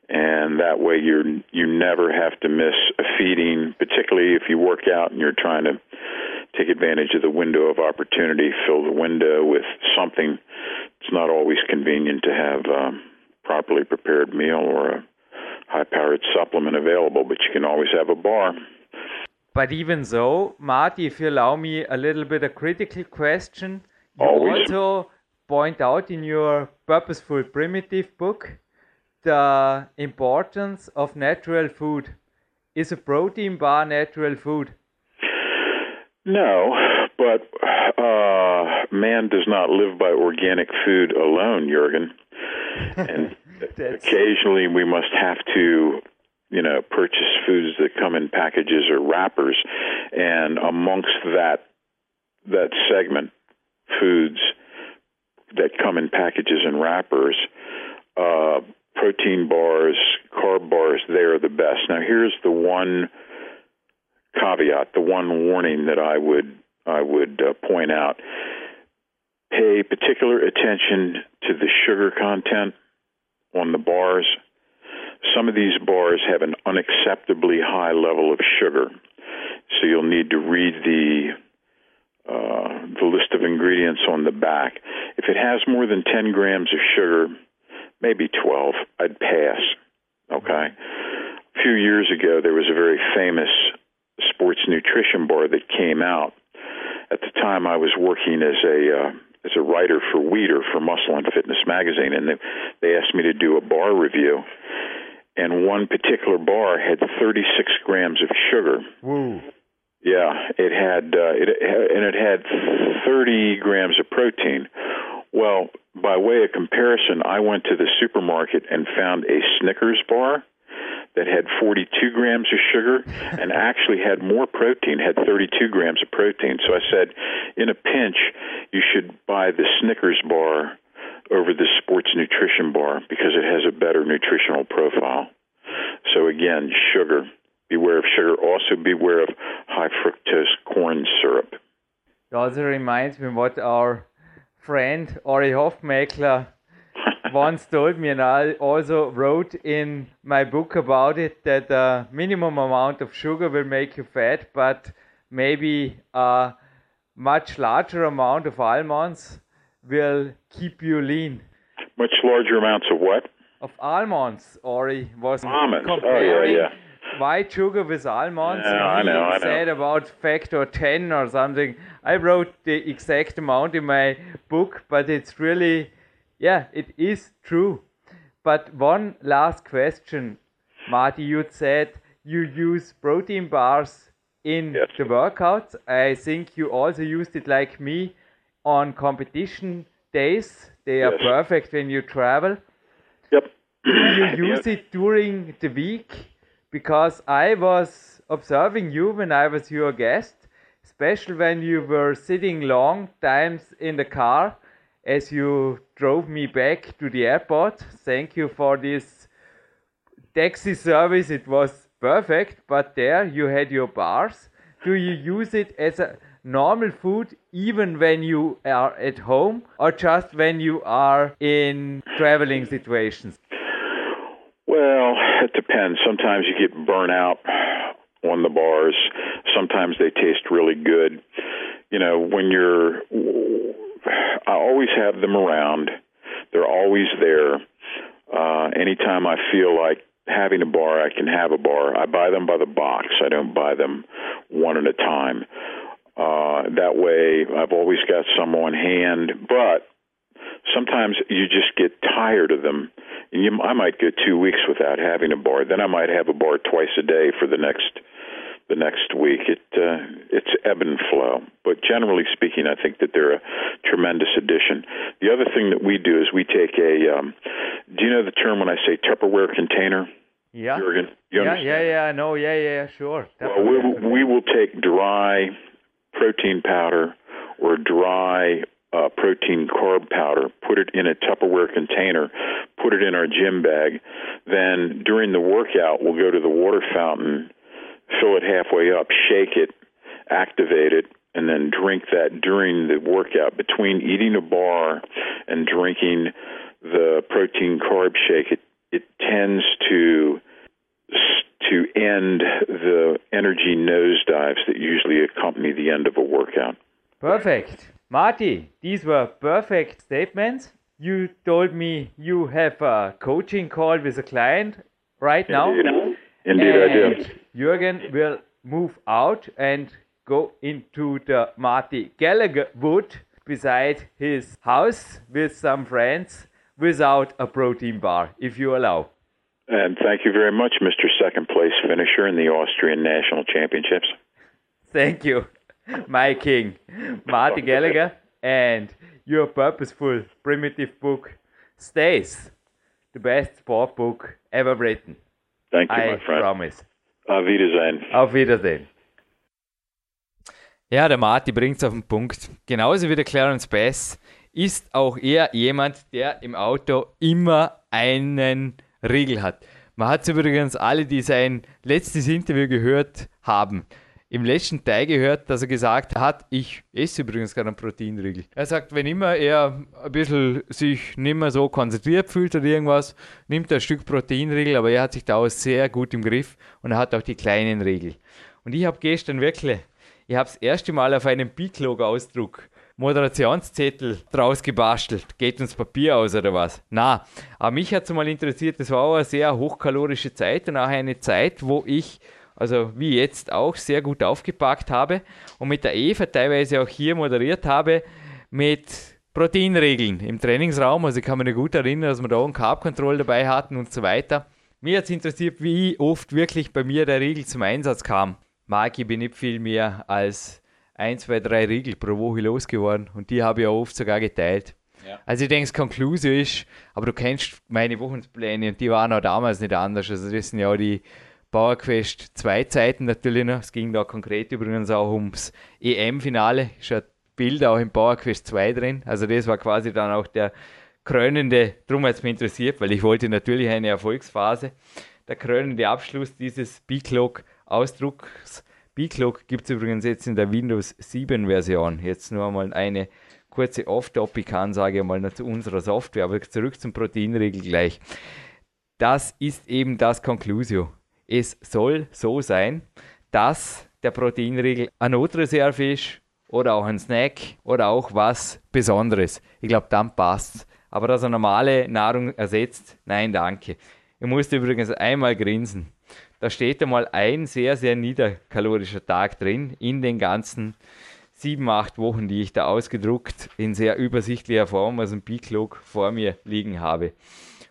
and that way you're you never have to miss a feeding, particularly if you work out and you're trying to take advantage of the window of opportunity, fill the window with something. It's not always convenient to have a properly prepared meal or a high powered supplement available, but you can always have a bar. But even so, Marty, if you allow me a little bit a critical question, you always. also point out in your Purposeful Primitive book the importance of natural food. Is a protein bar natural food? No, but uh, man does not live by organic food alone, Jurgen. And occasionally we must have to you know purchase foods that come in packages or wrappers. And amongst that that segment foods that come in packages and wrappers uh, protein bars carb bars they are the best. Now here's the one caveat the one warning that i would i would uh, point out. Pay particular attention to the sugar content on the bars. Some of these bars have an unacceptably high level of sugar, so you'll need to read the uh, the list of ingredients on the back. If it has more than 10 grams of sugar, maybe 12, I'd pass. Okay. A few years ago, there was a very famous sports nutrition bar that came out. At the time, I was working as a uh, as a writer for Weeder for Muscle and Fitness magazine, and they, they asked me to do a bar review. And one particular bar had 36 grams of sugar. Woo. Yeah, it had uh, it and it had 30 grams of protein. Well, by way of comparison, I went to the supermarket and found a Snickers bar that had 42 grams of sugar and actually had more protein, had 32 grams of protein. So I said, in a pinch, you should buy the Snickers bar over the sports nutrition bar because it has a better nutritional profile. So again, sugar. Beware of sugar. Also beware of high fructose corn syrup. It also reminds me what our friend Ori Hofmeckler once told me, and I also wrote in my book about it, that a minimum amount of sugar will make you fat, but maybe a much larger amount of almonds will keep you lean. Much larger amounts of what? Of almonds, or he was almonds. comparing oh, yeah, yeah. white sugar with almonds. Yeah, I know, I know. said about factor 10 or something. I wrote the exact amount in my book, but it's really yeah, it is true. But one last question, Marty, you said you use protein bars in yes. the workouts. I think you also used it like me on competition days. They are yes. perfect when you travel. Yep. Do you use it during the week? Because I was observing you when I was your guest, especially when you were sitting long times in the car as you drove me back to the airport. Thank you for this taxi service. It was perfect, but there you had your bars. Do you use it as a normal food even when you are at home or just when you are in traveling situations? Well, it depends. Sometimes you get burnt out on the bars. Sometimes they taste really good. You know, when you're, I always have them around. They're always there. Uh, anytime I feel like having a bar, I can have a bar. I buy them by the box. I don't buy them one at a time. Uh, that way, I've always got some on hand. But sometimes you just get tired of them. And you, I might go two weeks without having a bar. Then I might have a bar twice a day for the next the next week. It uh, it's ebb and flow, but generally speaking, I think that they're a tremendous addition. The other thing that we do is we take a. Um, do you know the term when I say Tupperware container? Yeah. Jurgen, you yeah, yeah, yeah, I know. Yeah, yeah, sure. Well, we will, we will take dry protein powder or dry uh, protein carb powder, put it in a Tupperware container, put it in our gym bag. Then during the workout, we'll go to the water fountain fill it halfway up, shake it, activate it, and then drink that during the workout. Between eating a bar and drinking the protein carb shake, it, it tends to to end the energy nosedives that usually accompany the end of a workout. Perfect. Marty, these were perfect statements. You told me you have a coaching call with a client right now. Indeed, Indeed I do. Jürgen will move out and go into the Marty Gallagher wood beside his house with some friends without a protein bar, if you allow. And thank you very much, Mr. Second Place Finisher in the Austrian National Championships. Thank you, my king, Marty Gallagher, and your purposeful primitive book stays the best sport book ever written. Thank you, I my friend. promise. Auf Wiedersehen. Auf Wiedersehen. Ja, der Marty bringt es auf den Punkt. Genauso wie der Clarence Bass ist auch er jemand, der im Auto immer einen Riegel hat. Man hat es übrigens alle, die sein letztes Interview gehört haben, im letzten Teil gehört, dass er gesagt hat, ich esse übrigens gerade einen Proteinriegel. Er sagt, wenn immer er ein bisschen sich nicht mehr so konzentriert fühlt oder irgendwas, nimmt er ein Stück Proteinriegel, aber er hat sich da auch sehr gut im Griff und er hat auch die kleinen Riegel. Und ich habe gestern wirklich, ich habe das erste Mal auf einem Biclog-Ausdruck Moderationszettel draus gebastelt. Geht uns Papier aus oder was? Na, aber mich hat es mal interessiert, das war auch eine sehr hochkalorische Zeit und auch eine Zeit, wo ich also wie jetzt auch, sehr gut aufgepackt habe und mit der Eva teilweise auch hier moderiert habe mit Proteinregeln im Trainingsraum. Also ich kann mich gut erinnern, dass wir da einen Carb Control dabei hatten und so weiter. Mir hat es interessiert, wie oft wirklich bei mir der Riegel zum Einsatz kam. Mark, ich bin nicht viel mehr als ein, zwei, drei Riegel pro Woche losgeworden und die habe ich auch oft sogar geteilt. Ja. Also ich denke, das Konklusion ist, aber du kennst meine Wochenpläne und die waren auch damals nicht anders. Also das sind ja die PowerQuest zwei Zeiten natürlich noch. Es ging da konkret übrigens auch ums EM-Finale. Ist ein Bild auch im PowerQuest 2 drin. Also das war quasi dann auch der krönende, darum hat es mich interessiert, weil ich wollte natürlich eine Erfolgsphase. Der krönende Abschluss dieses B-Clock-Ausdrucks. B-Clock gibt es übrigens jetzt in der Windows 7 Version. Jetzt nur einmal eine kurze Off-Topic-Ansage mal zu unserer Software, aber zurück zum Proteinregel gleich. Das ist eben das Conclusio es soll so sein, dass der Proteinriegel eine Notreserve ist oder auch ein Snack oder auch was Besonderes. Ich glaube, dann passt Aber dass er normale Nahrung ersetzt, nein, danke. Ich musste übrigens einmal grinsen. Da steht einmal ein sehr, sehr niederkalorischer Tag drin in den ganzen sieben, acht Wochen, die ich da ausgedruckt in sehr übersichtlicher Form, also ein B-Clock vor mir liegen habe.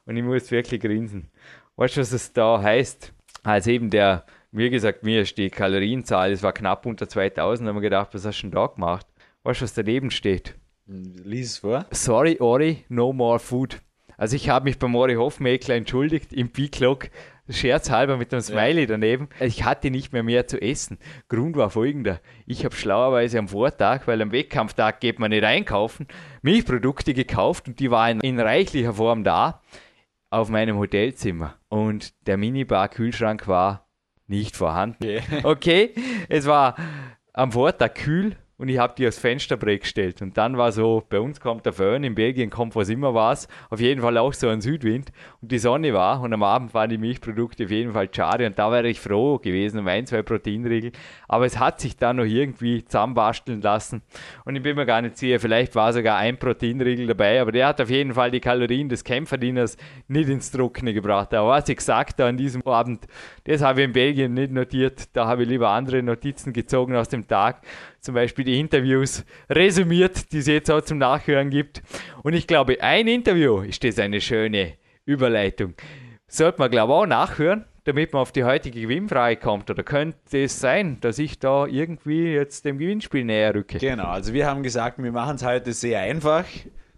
Und ich muss wirklich grinsen. Weißt du, was es da heißt? Als eben der, wie gesagt, mir ist die Kalorienzahl, es war knapp unter 2000, haben wir gedacht, was hast du denn da gemacht? Weißt du, was daneben steht? Lies es vor. Sorry, Ori, no more food. Also ich habe mich beim Ori Hofmeckler entschuldigt im B-Clock. scherzhalber mit einem Smiley ja. daneben. Ich hatte nicht mehr mehr zu essen. Grund war folgender. Ich habe schlauerweise am Vortag, weil am Wettkampftag geht man nicht einkaufen, Milchprodukte gekauft und die waren in reichlicher Form da auf meinem Hotelzimmer. Und der Minibar-Kühlschrank war nicht vorhanden. Yeah. Okay, es war am Vortag kühl und ich habe die aufs Fensterbrett gestellt. Und dann war so, bei uns kommt der Föhn, in Belgien kommt was immer was, auf jeden Fall auch so ein Südwind. Und die Sonne war und am Abend waren die Milchprodukte auf jeden Fall schade. Und da wäre ich froh gewesen um ein, zwei Proteinriegel. Aber es hat sich dann noch irgendwie zusammenbasteln lassen. Und ich bin mir gar nicht sicher, vielleicht war sogar ein Proteinriegel dabei, aber der hat auf jeden Fall die Kalorien des Kämpferdieners nicht ins Trockene gebracht. Aber was ich gesagt habe an diesem Abend, das habe ich in Belgien nicht notiert, da habe ich lieber andere Notizen gezogen aus dem Tag zum Beispiel die Interviews resümiert, die es jetzt auch zum Nachhören gibt. Und ich glaube, ein Interview ist das eine schöne Überleitung. Sollte man, glaube ich, auch nachhören, damit man auf die heutige Gewinnfrage kommt. Oder könnte es sein, dass ich da irgendwie jetzt dem Gewinnspiel näher rücke? Genau, also wir haben gesagt, wir machen es heute sehr einfach.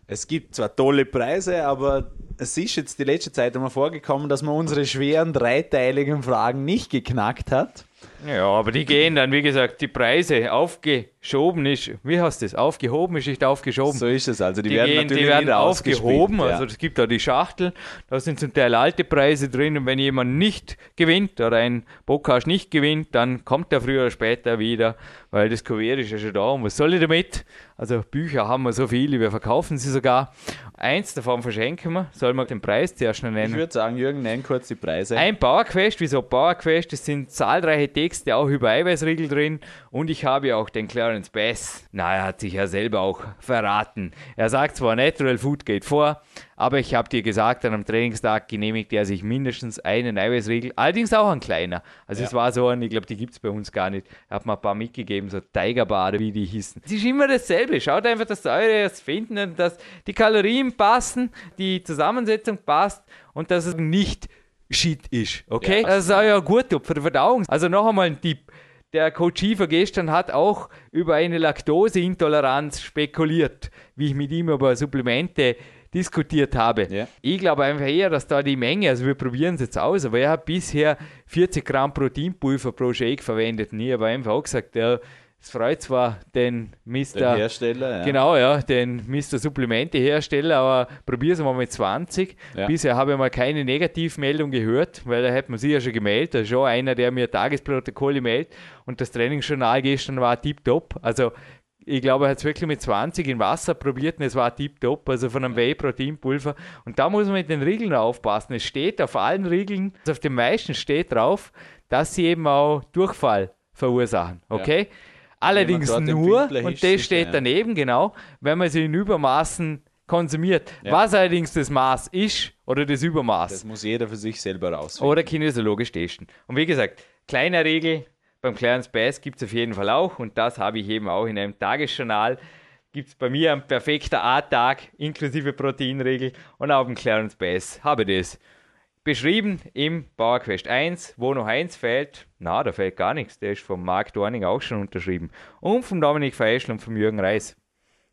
Es gibt zwar tolle Preise, aber es ist jetzt die letzte Zeit einmal vorgekommen, dass man unsere schweren dreiteiligen Fragen nicht geknackt hat. Ja, aber die gehen dann, wie gesagt, die Preise aufgeschoben ist, wie heißt das? Aufgehoben ist nicht aufgeschoben. So ist es, also die, die werden gehen, natürlich die werden aufgehoben, ja. also es gibt da die Schachtel, da sind zum Teil alte Preise drin und wenn jemand nicht gewinnt oder ein Podcast nicht gewinnt, dann kommt er früher oder später wieder, weil das Kuvert ist ja schon da und was soll ich damit? Also Bücher haben wir so viele, wir verkaufen sie sogar. Eins davon verschenken wir, soll man den Preis zuerst noch nennen? Ich würde sagen, Jürgen, nenn kurz die Preise. Ein Powerquest, wieso Powerquest? Es sind zahlreiche Texte, auch über Eiweißriegel drin und ich habe auch den Clarence Bass. Na, er hat sich ja selber auch verraten. Er sagt zwar, Natural Food geht vor, aber ich habe dir gesagt, an einem Trainingstag genehmigt er sich mindestens einen Eiweißriegel, allerdings auch ein kleiner. Also ja. es war so ein, ich glaube, die gibt es bei uns gar nicht. Er hat mir ein paar mitgegeben, so Tigerbade, wie die hießen. Es ist immer dasselbe. Schaut einfach, dass eure es finden und dass die Kalorien passen, die Zusammensetzung passt und dass es nicht Shit ist. Okay? Ja. Das ist ja gut für die Verdauung. Also noch einmal ein Tipp. Der Coach Schiefer gestern hat auch über eine Laktoseintoleranz spekuliert, wie ich mit ihm über Supplemente diskutiert habe. Ja. Ich glaube einfach eher, dass da die Menge, also wir probieren es jetzt aus, aber er hat bisher 40 Gramm Proteinpulver pro Shake verwendet. Und ich habe einfach auch gesagt, ja, es freut zwar den Mr. Den Hersteller, ja. Genau, ja, den Mr. Supplemente-Hersteller, aber probier es mal mit 20. Ja. Bisher habe ich mal keine Negativmeldung gehört, weil da hätte man sich ja schon gemeldet. Da ist schon einer, der mir Tagesprotokolle meldet und das Trainingsjournal gestern war tiptop. Also ich glaube, er hat es wirklich mit 20 in Wasser probiert und es war tiptop, also von einem Whey-Proteinpulver. Und da muss man mit den Riegeln aufpassen. Es steht auf allen Riegeln, also auf den meisten steht drauf, dass sie eben auch Durchfall verursachen. Okay? Ja. Allerdings nur, und das steht daneben, genau, wenn man sie in Übermaßen konsumiert. Ja. Was allerdings das Maß ist oder das Übermaß. Das muss jeder für sich selber rausfinden. Oder kinesiologisch testen. Und wie gesagt, kleiner Regel, beim Clarence Bass gibt es auf jeden Fall auch und das habe ich eben auch in einem Tagesjournal. Gibt es bei mir ein perfekter A-Tag inklusive Proteinregel und auch beim Clarence Bass habe ich das beschrieben im PowerQuest 1. Wo noch eins fehlt, na, da fehlt gar nichts. Der ist vom Marc Dorning auch schon unterschrieben. Und vom Dominik Feischl und vom Jürgen Reis.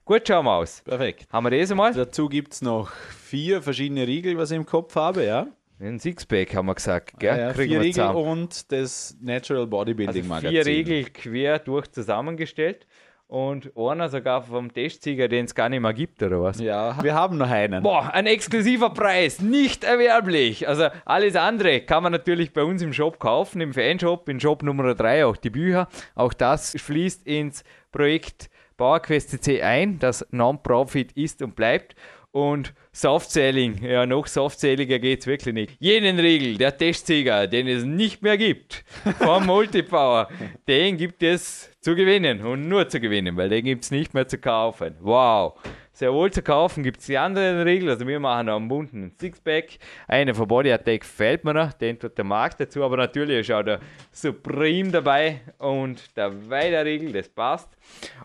Gut, schauen wir aus. Perfekt. Haben wir das einmal? Dazu gibt es noch vier verschiedene Riegel, was ich im Kopf habe, ja. Ein Sixpack haben wir gesagt, gell? Ah, ja, vier Riegel und das Natural Bodybuilding also Magazin. Vier Riegel quer durch zusammengestellt und einer sogar vom Testsieger, den es gar nicht mehr gibt, oder was? Ja, wir haben noch einen. Boah, ein exklusiver Preis, nicht erwerblich. Also alles andere kann man natürlich bei uns im Shop kaufen, im Fanshop, in Shop Nummer 3 auch die Bücher. Auch das fließt ins Projekt PowerQuest CC ein, das Non-Profit ist und bleibt. Und Softselling, ja, noch softseliger geht es wirklich nicht. Jenen Riegel, der Testsieger, den es nicht mehr gibt, vom Multipower, den gibt es zu gewinnen und nur zu gewinnen, weil den gibt es nicht mehr zu kaufen. Wow! Sehr wohl zu kaufen gibt es die anderen Riegel, also wir machen einen bunten Sixpack. Einer von Body Attack fällt mir noch, den tut der Markt dazu, aber natürlich ist auch der Supreme dabei und der Weiterriegel, das passt.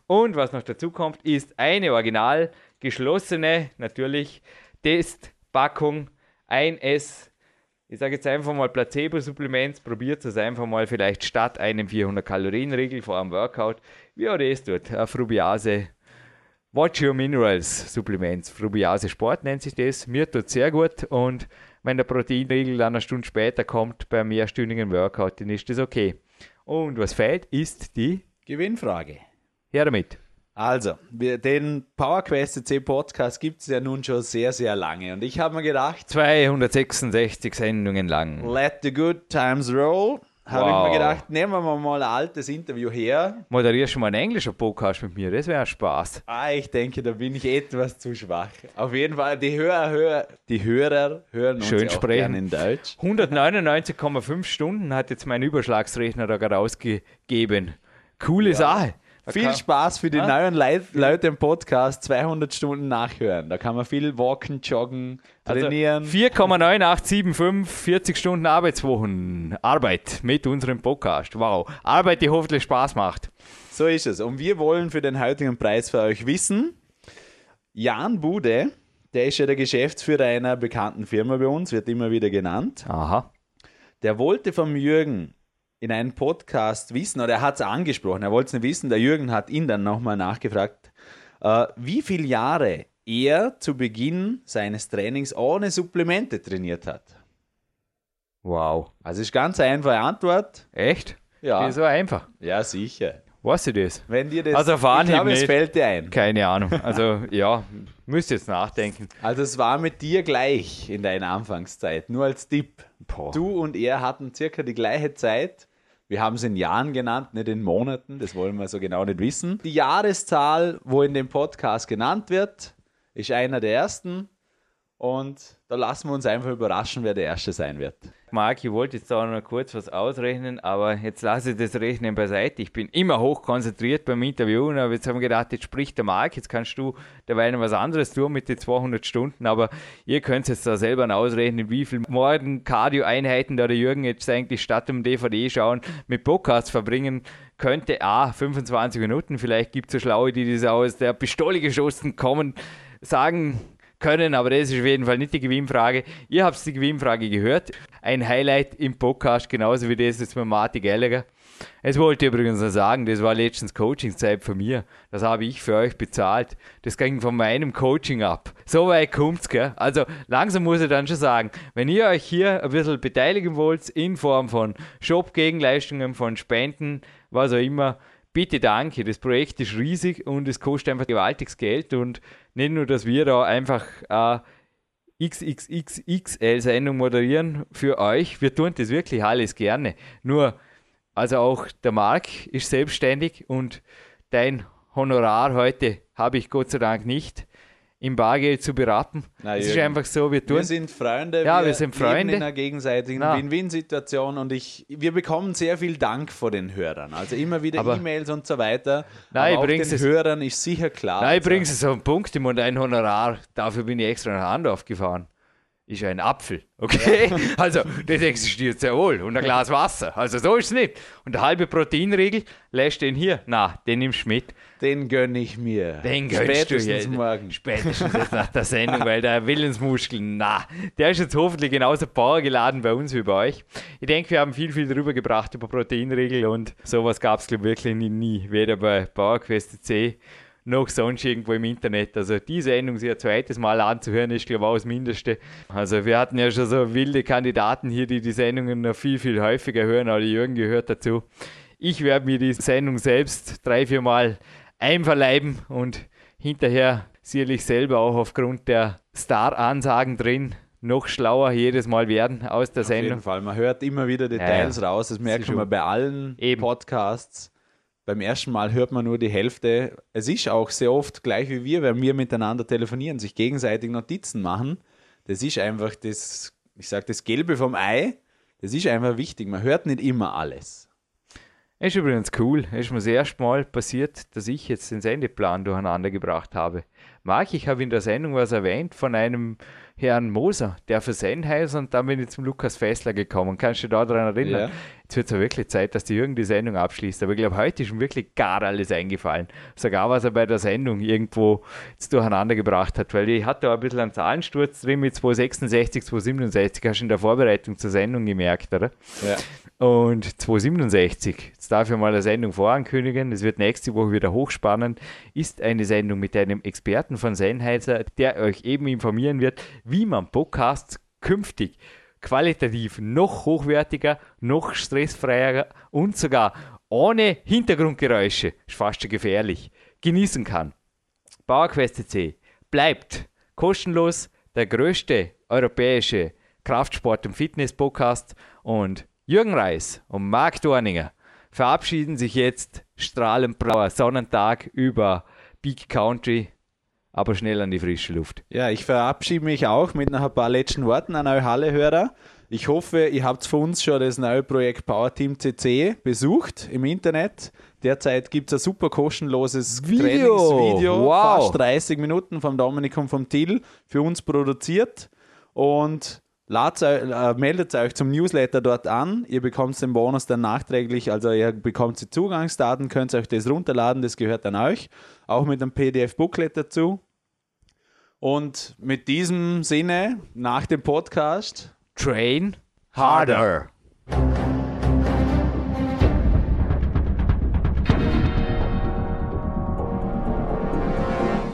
Und was noch dazu kommt, ist eine original geschlossene, natürlich, Testpackung 1S. Ich sage jetzt einfach mal Placebo-Supplements, probiert es einfach mal vielleicht statt einem 400-Kalorien-Riegel vor einem Workout. Wie auch das tut, eine Frubiase Watch Your Minerals Supplements. Frubiase Sport nennt sich das. Mir tut sehr gut und wenn der Proteinriegel dann eine Stunde später kommt beim mehrstündigen Workout, dann ist das okay. Und was fehlt, ist die Gewinnfrage. Her damit. Also, wir, den PowerQuest C Podcast gibt es ja nun schon sehr, sehr lange. Und ich habe mir gedacht, 266 Sendungen lang. Let the good times roll. Habe wow. ich mir gedacht, nehmen wir mal ein altes Interview her. Moderierst du mal einen englischen Podcast mit mir? Das wäre Spaß. Ah, ich denke, da bin ich etwas zu schwach. Auf jeden Fall, die Hörer, Hörer, die Hörer hören uns Schön sprechen. in Deutsch. 199,5 Stunden hat jetzt mein Überschlagsrechner da gerade ausgegeben. Coole ja. Sache. Viel Spaß für die ah? neuen Leit Leute im Podcast. 200 Stunden nachhören. Da kann man viel walken, joggen, also trainieren. Also 4,9875, 40 Stunden Arbeitswochen. Arbeit mit unserem Podcast. Wow. Arbeit, die hoffentlich Spaß macht. So ist es. Und wir wollen für den heutigen Preis für euch wissen, Jan Bude, der ist ja der Geschäftsführer einer bekannten Firma bei uns, wird immer wieder genannt. Aha. Der wollte vom Jürgen in einem Podcast wissen, oder er hat es angesprochen, er wollte es nicht wissen, der Jürgen hat ihn dann nochmal nachgefragt, äh, wie viele Jahre er zu Beginn seines Trainings ohne Supplemente trainiert hat. Wow. Also ist ganz einfache Antwort. Echt? Ja. Die ist so einfach. Ja, sicher. Weißt du das? Wenn dir das also ich glaube, es fällt dir ein. Keine Ahnung. Also ja, müsst jetzt nachdenken. Also es war mit dir gleich in deiner Anfangszeit, nur als Tipp. Boah. Du und er hatten circa die gleiche Zeit wir haben es in Jahren genannt, nicht in Monaten, das wollen wir so genau nicht wissen. Die Jahreszahl, wo in dem Podcast genannt wird, ist einer der ersten. Und da lassen wir uns einfach überraschen, wer der Erste sein wird. Marc, ich wollte jetzt da noch kurz was ausrechnen, aber jetzt lasse ich das Rechnen beiseite. Ich bin immer hoch konzentriert beim Interviewen, aber jetzt haben wir gedacht, jetzt spricht der Marc, jetzt kannst du derweil noch was anderes tun mit den 200 Stunden, aber ihr könnt jetzt da selber ausrechnen, wie viel morgen Cardio-Einheiten da der Jürgen jetzt eigentlich statt dem DVD schauen mit Podcasts verbringen könnte. A, 25 Minuten, vielleicht gibt es so Schlaue, die das aus der Pistole geschossen kommen, sagen, können, aber das ist auf jeden Fall nicht die Gewinnfrage. Ihr habt die Gewinnfrage gehört. Ein Highlight im Podcast, genauso wie das jetzt mit Martin Gallagher. Es wollte übrigens noch sagen, das war letztens Coachingzeit von mir. Das habe ich für euch bezahlt. Das ging von meinem Coaching ab. So weit kommt's, gell? Also langsam muss ich dann schon sagen, wenn ihr euch hier ein bisschen beteiligen wollt, in Form von Shop-Gegenleistungen, von Spenden, was auch immer, bitte danke. Das Projekt ist riesig und es kostet einfach gewaltiges Geld und nicht nur, dass wir da einfach äh, XXXXL-Sendung moderieren für euch. Wir tun das wirklich alles gerne. Nur, also auch der Marc ist selbstständig und dein Honorar heute habe ich Gott sei Dank nicht im Bargeld zu berappen. Na, es ist einfach so, wir tun. Wir sind Freunde, ja, wir, wir sind Freunde. in einer gegenseitigen Win-Win-Situation und ich, wir bekommen sehr viel Dank von den Hörern. Also immer wieder E-Mails und so weiter. Nein, aber auch den es, Hörern ist sicher klar. Nein, ich bringe es auf einen Punkt, im und ein Honorar, dafür bin ich extra nach Handorf gefahren ist ein Apfel. Okay? Also, das existiert sehr wohl. Und ein Glas Wasser. Also, so ist es nicht. Und der halbe Proteinriegel, lässt den hier. Na, den nimmst du mit. Den gönne ich mir. Den gönnst du morgen. Spätestens jetzt nach der Sendung, weil der Willensmuskel, na, der ist jetzt hoffentlich genauso powergeladen bei uns wie bei euch. Ich denke, wir haben viel, viel darüber gebracht über Proteinriegel und sowas gab es, glaube ich, wirklich nie, nie. Weder bei PowerQuest C noch sonst irgendwo im Internet. Also die Sendung sich ein zweites Mal anzuhören, ist glaube ich auch das Mindeste. Also wir hatten ja schon so wilde Kandidaten hier, die die Sendungen noch viel, viel häufiger hören, aber Jürgen gehört dazu. Ich werde mir die Sendung selbst drei, vier Mal einverleiben und hinterher sicherlich selber auch aufgrund der Star-Ansagen drin noch schlauer jedes Mal werden aus der Sendung. Auf jeden Fall, man hört immer wieder Details ja, raus, das merkt man bei allen Eben. Podcasts beim ersten Mal hört man nur die Hälfte. Es ist auch sehr oft gleich wie wir, wenn wir miteinander telefonieren, sich gegenseitig Notizen machen. Das ist einfach das, ich sage das Gelbe vom Ei. Das ist einfach wichtig. Man hört nicht immer alles. Es ist übrigens cool. Es ist mir das erste Mal passiert, dass ich jetzt den Sendeplan durcheinander gebracht habe. Marc, ich habe in der Sendung was erwähnt von einem Herrn Moser, der für Sennheiser und dann bin ich zum Lukas Fessler gekommen. Kannst du dich daran erinnern? Ja. Jetzt wird es ja wirklich Zeit, dass die Jürgen die Sendung abschließt. Aber ich glaube, heute ist ihm wirklich gar alles eingefallen. Sogar was er bei der Sendung irgendwo jetzt durcheinander gebracht hat, weil ich hatte da ein bisschen einen Zahlensturz drin mit 266, 267, hast du in der Vorbereitung zur Sendung gemerkt, oder? Ja. Und 267, jetzt darf ich mal eine Sendung vorankündigen, es wird nächste Woche wieder hochspannend, ist eine Sendung mit einem Experten von Sennheiser, der euch eben informieren wird, wie man Podcasts künftig qualitativ noch hochwertiger, noch stressfreier und sogar ohne Hintergrundgeräusche, ist fast schon gefährlich, genießen kann. PowerQuest.cc bleibt kostenlos der größte europäische Kraftsport- und Fitness-Podcast und Jürgen Reis und Marc Dorninger verabschieden sich jetzt strahlend blauer Sonnentag über Peak Country, aber schnell an die frische Luft. Ja, ich verabschiede mich auch mit noch ein paar letzten Worten an eure Halle-Hörer. Ich hoffe, ihr habt von uns schon das neue Projekt Power Team CC besucht im Internet. Derzeit gibt es ein super kostenloses Video. Trainingsvideo, wow. fast 30 Minuten vom Dominik und vom Till für uns produziert. Und Lad's, äh, meldet euch zum Newsletter dort an. Ihr bekommt den Bonus dann nachträglich, also ihr bekommt die Zugangsdaten, könnt euch das runterladen, das gehört dann euch. Auch mit einem PDF-Booklet dazu. Und mit diesem Sinne, nach dem Podcast, Train harder.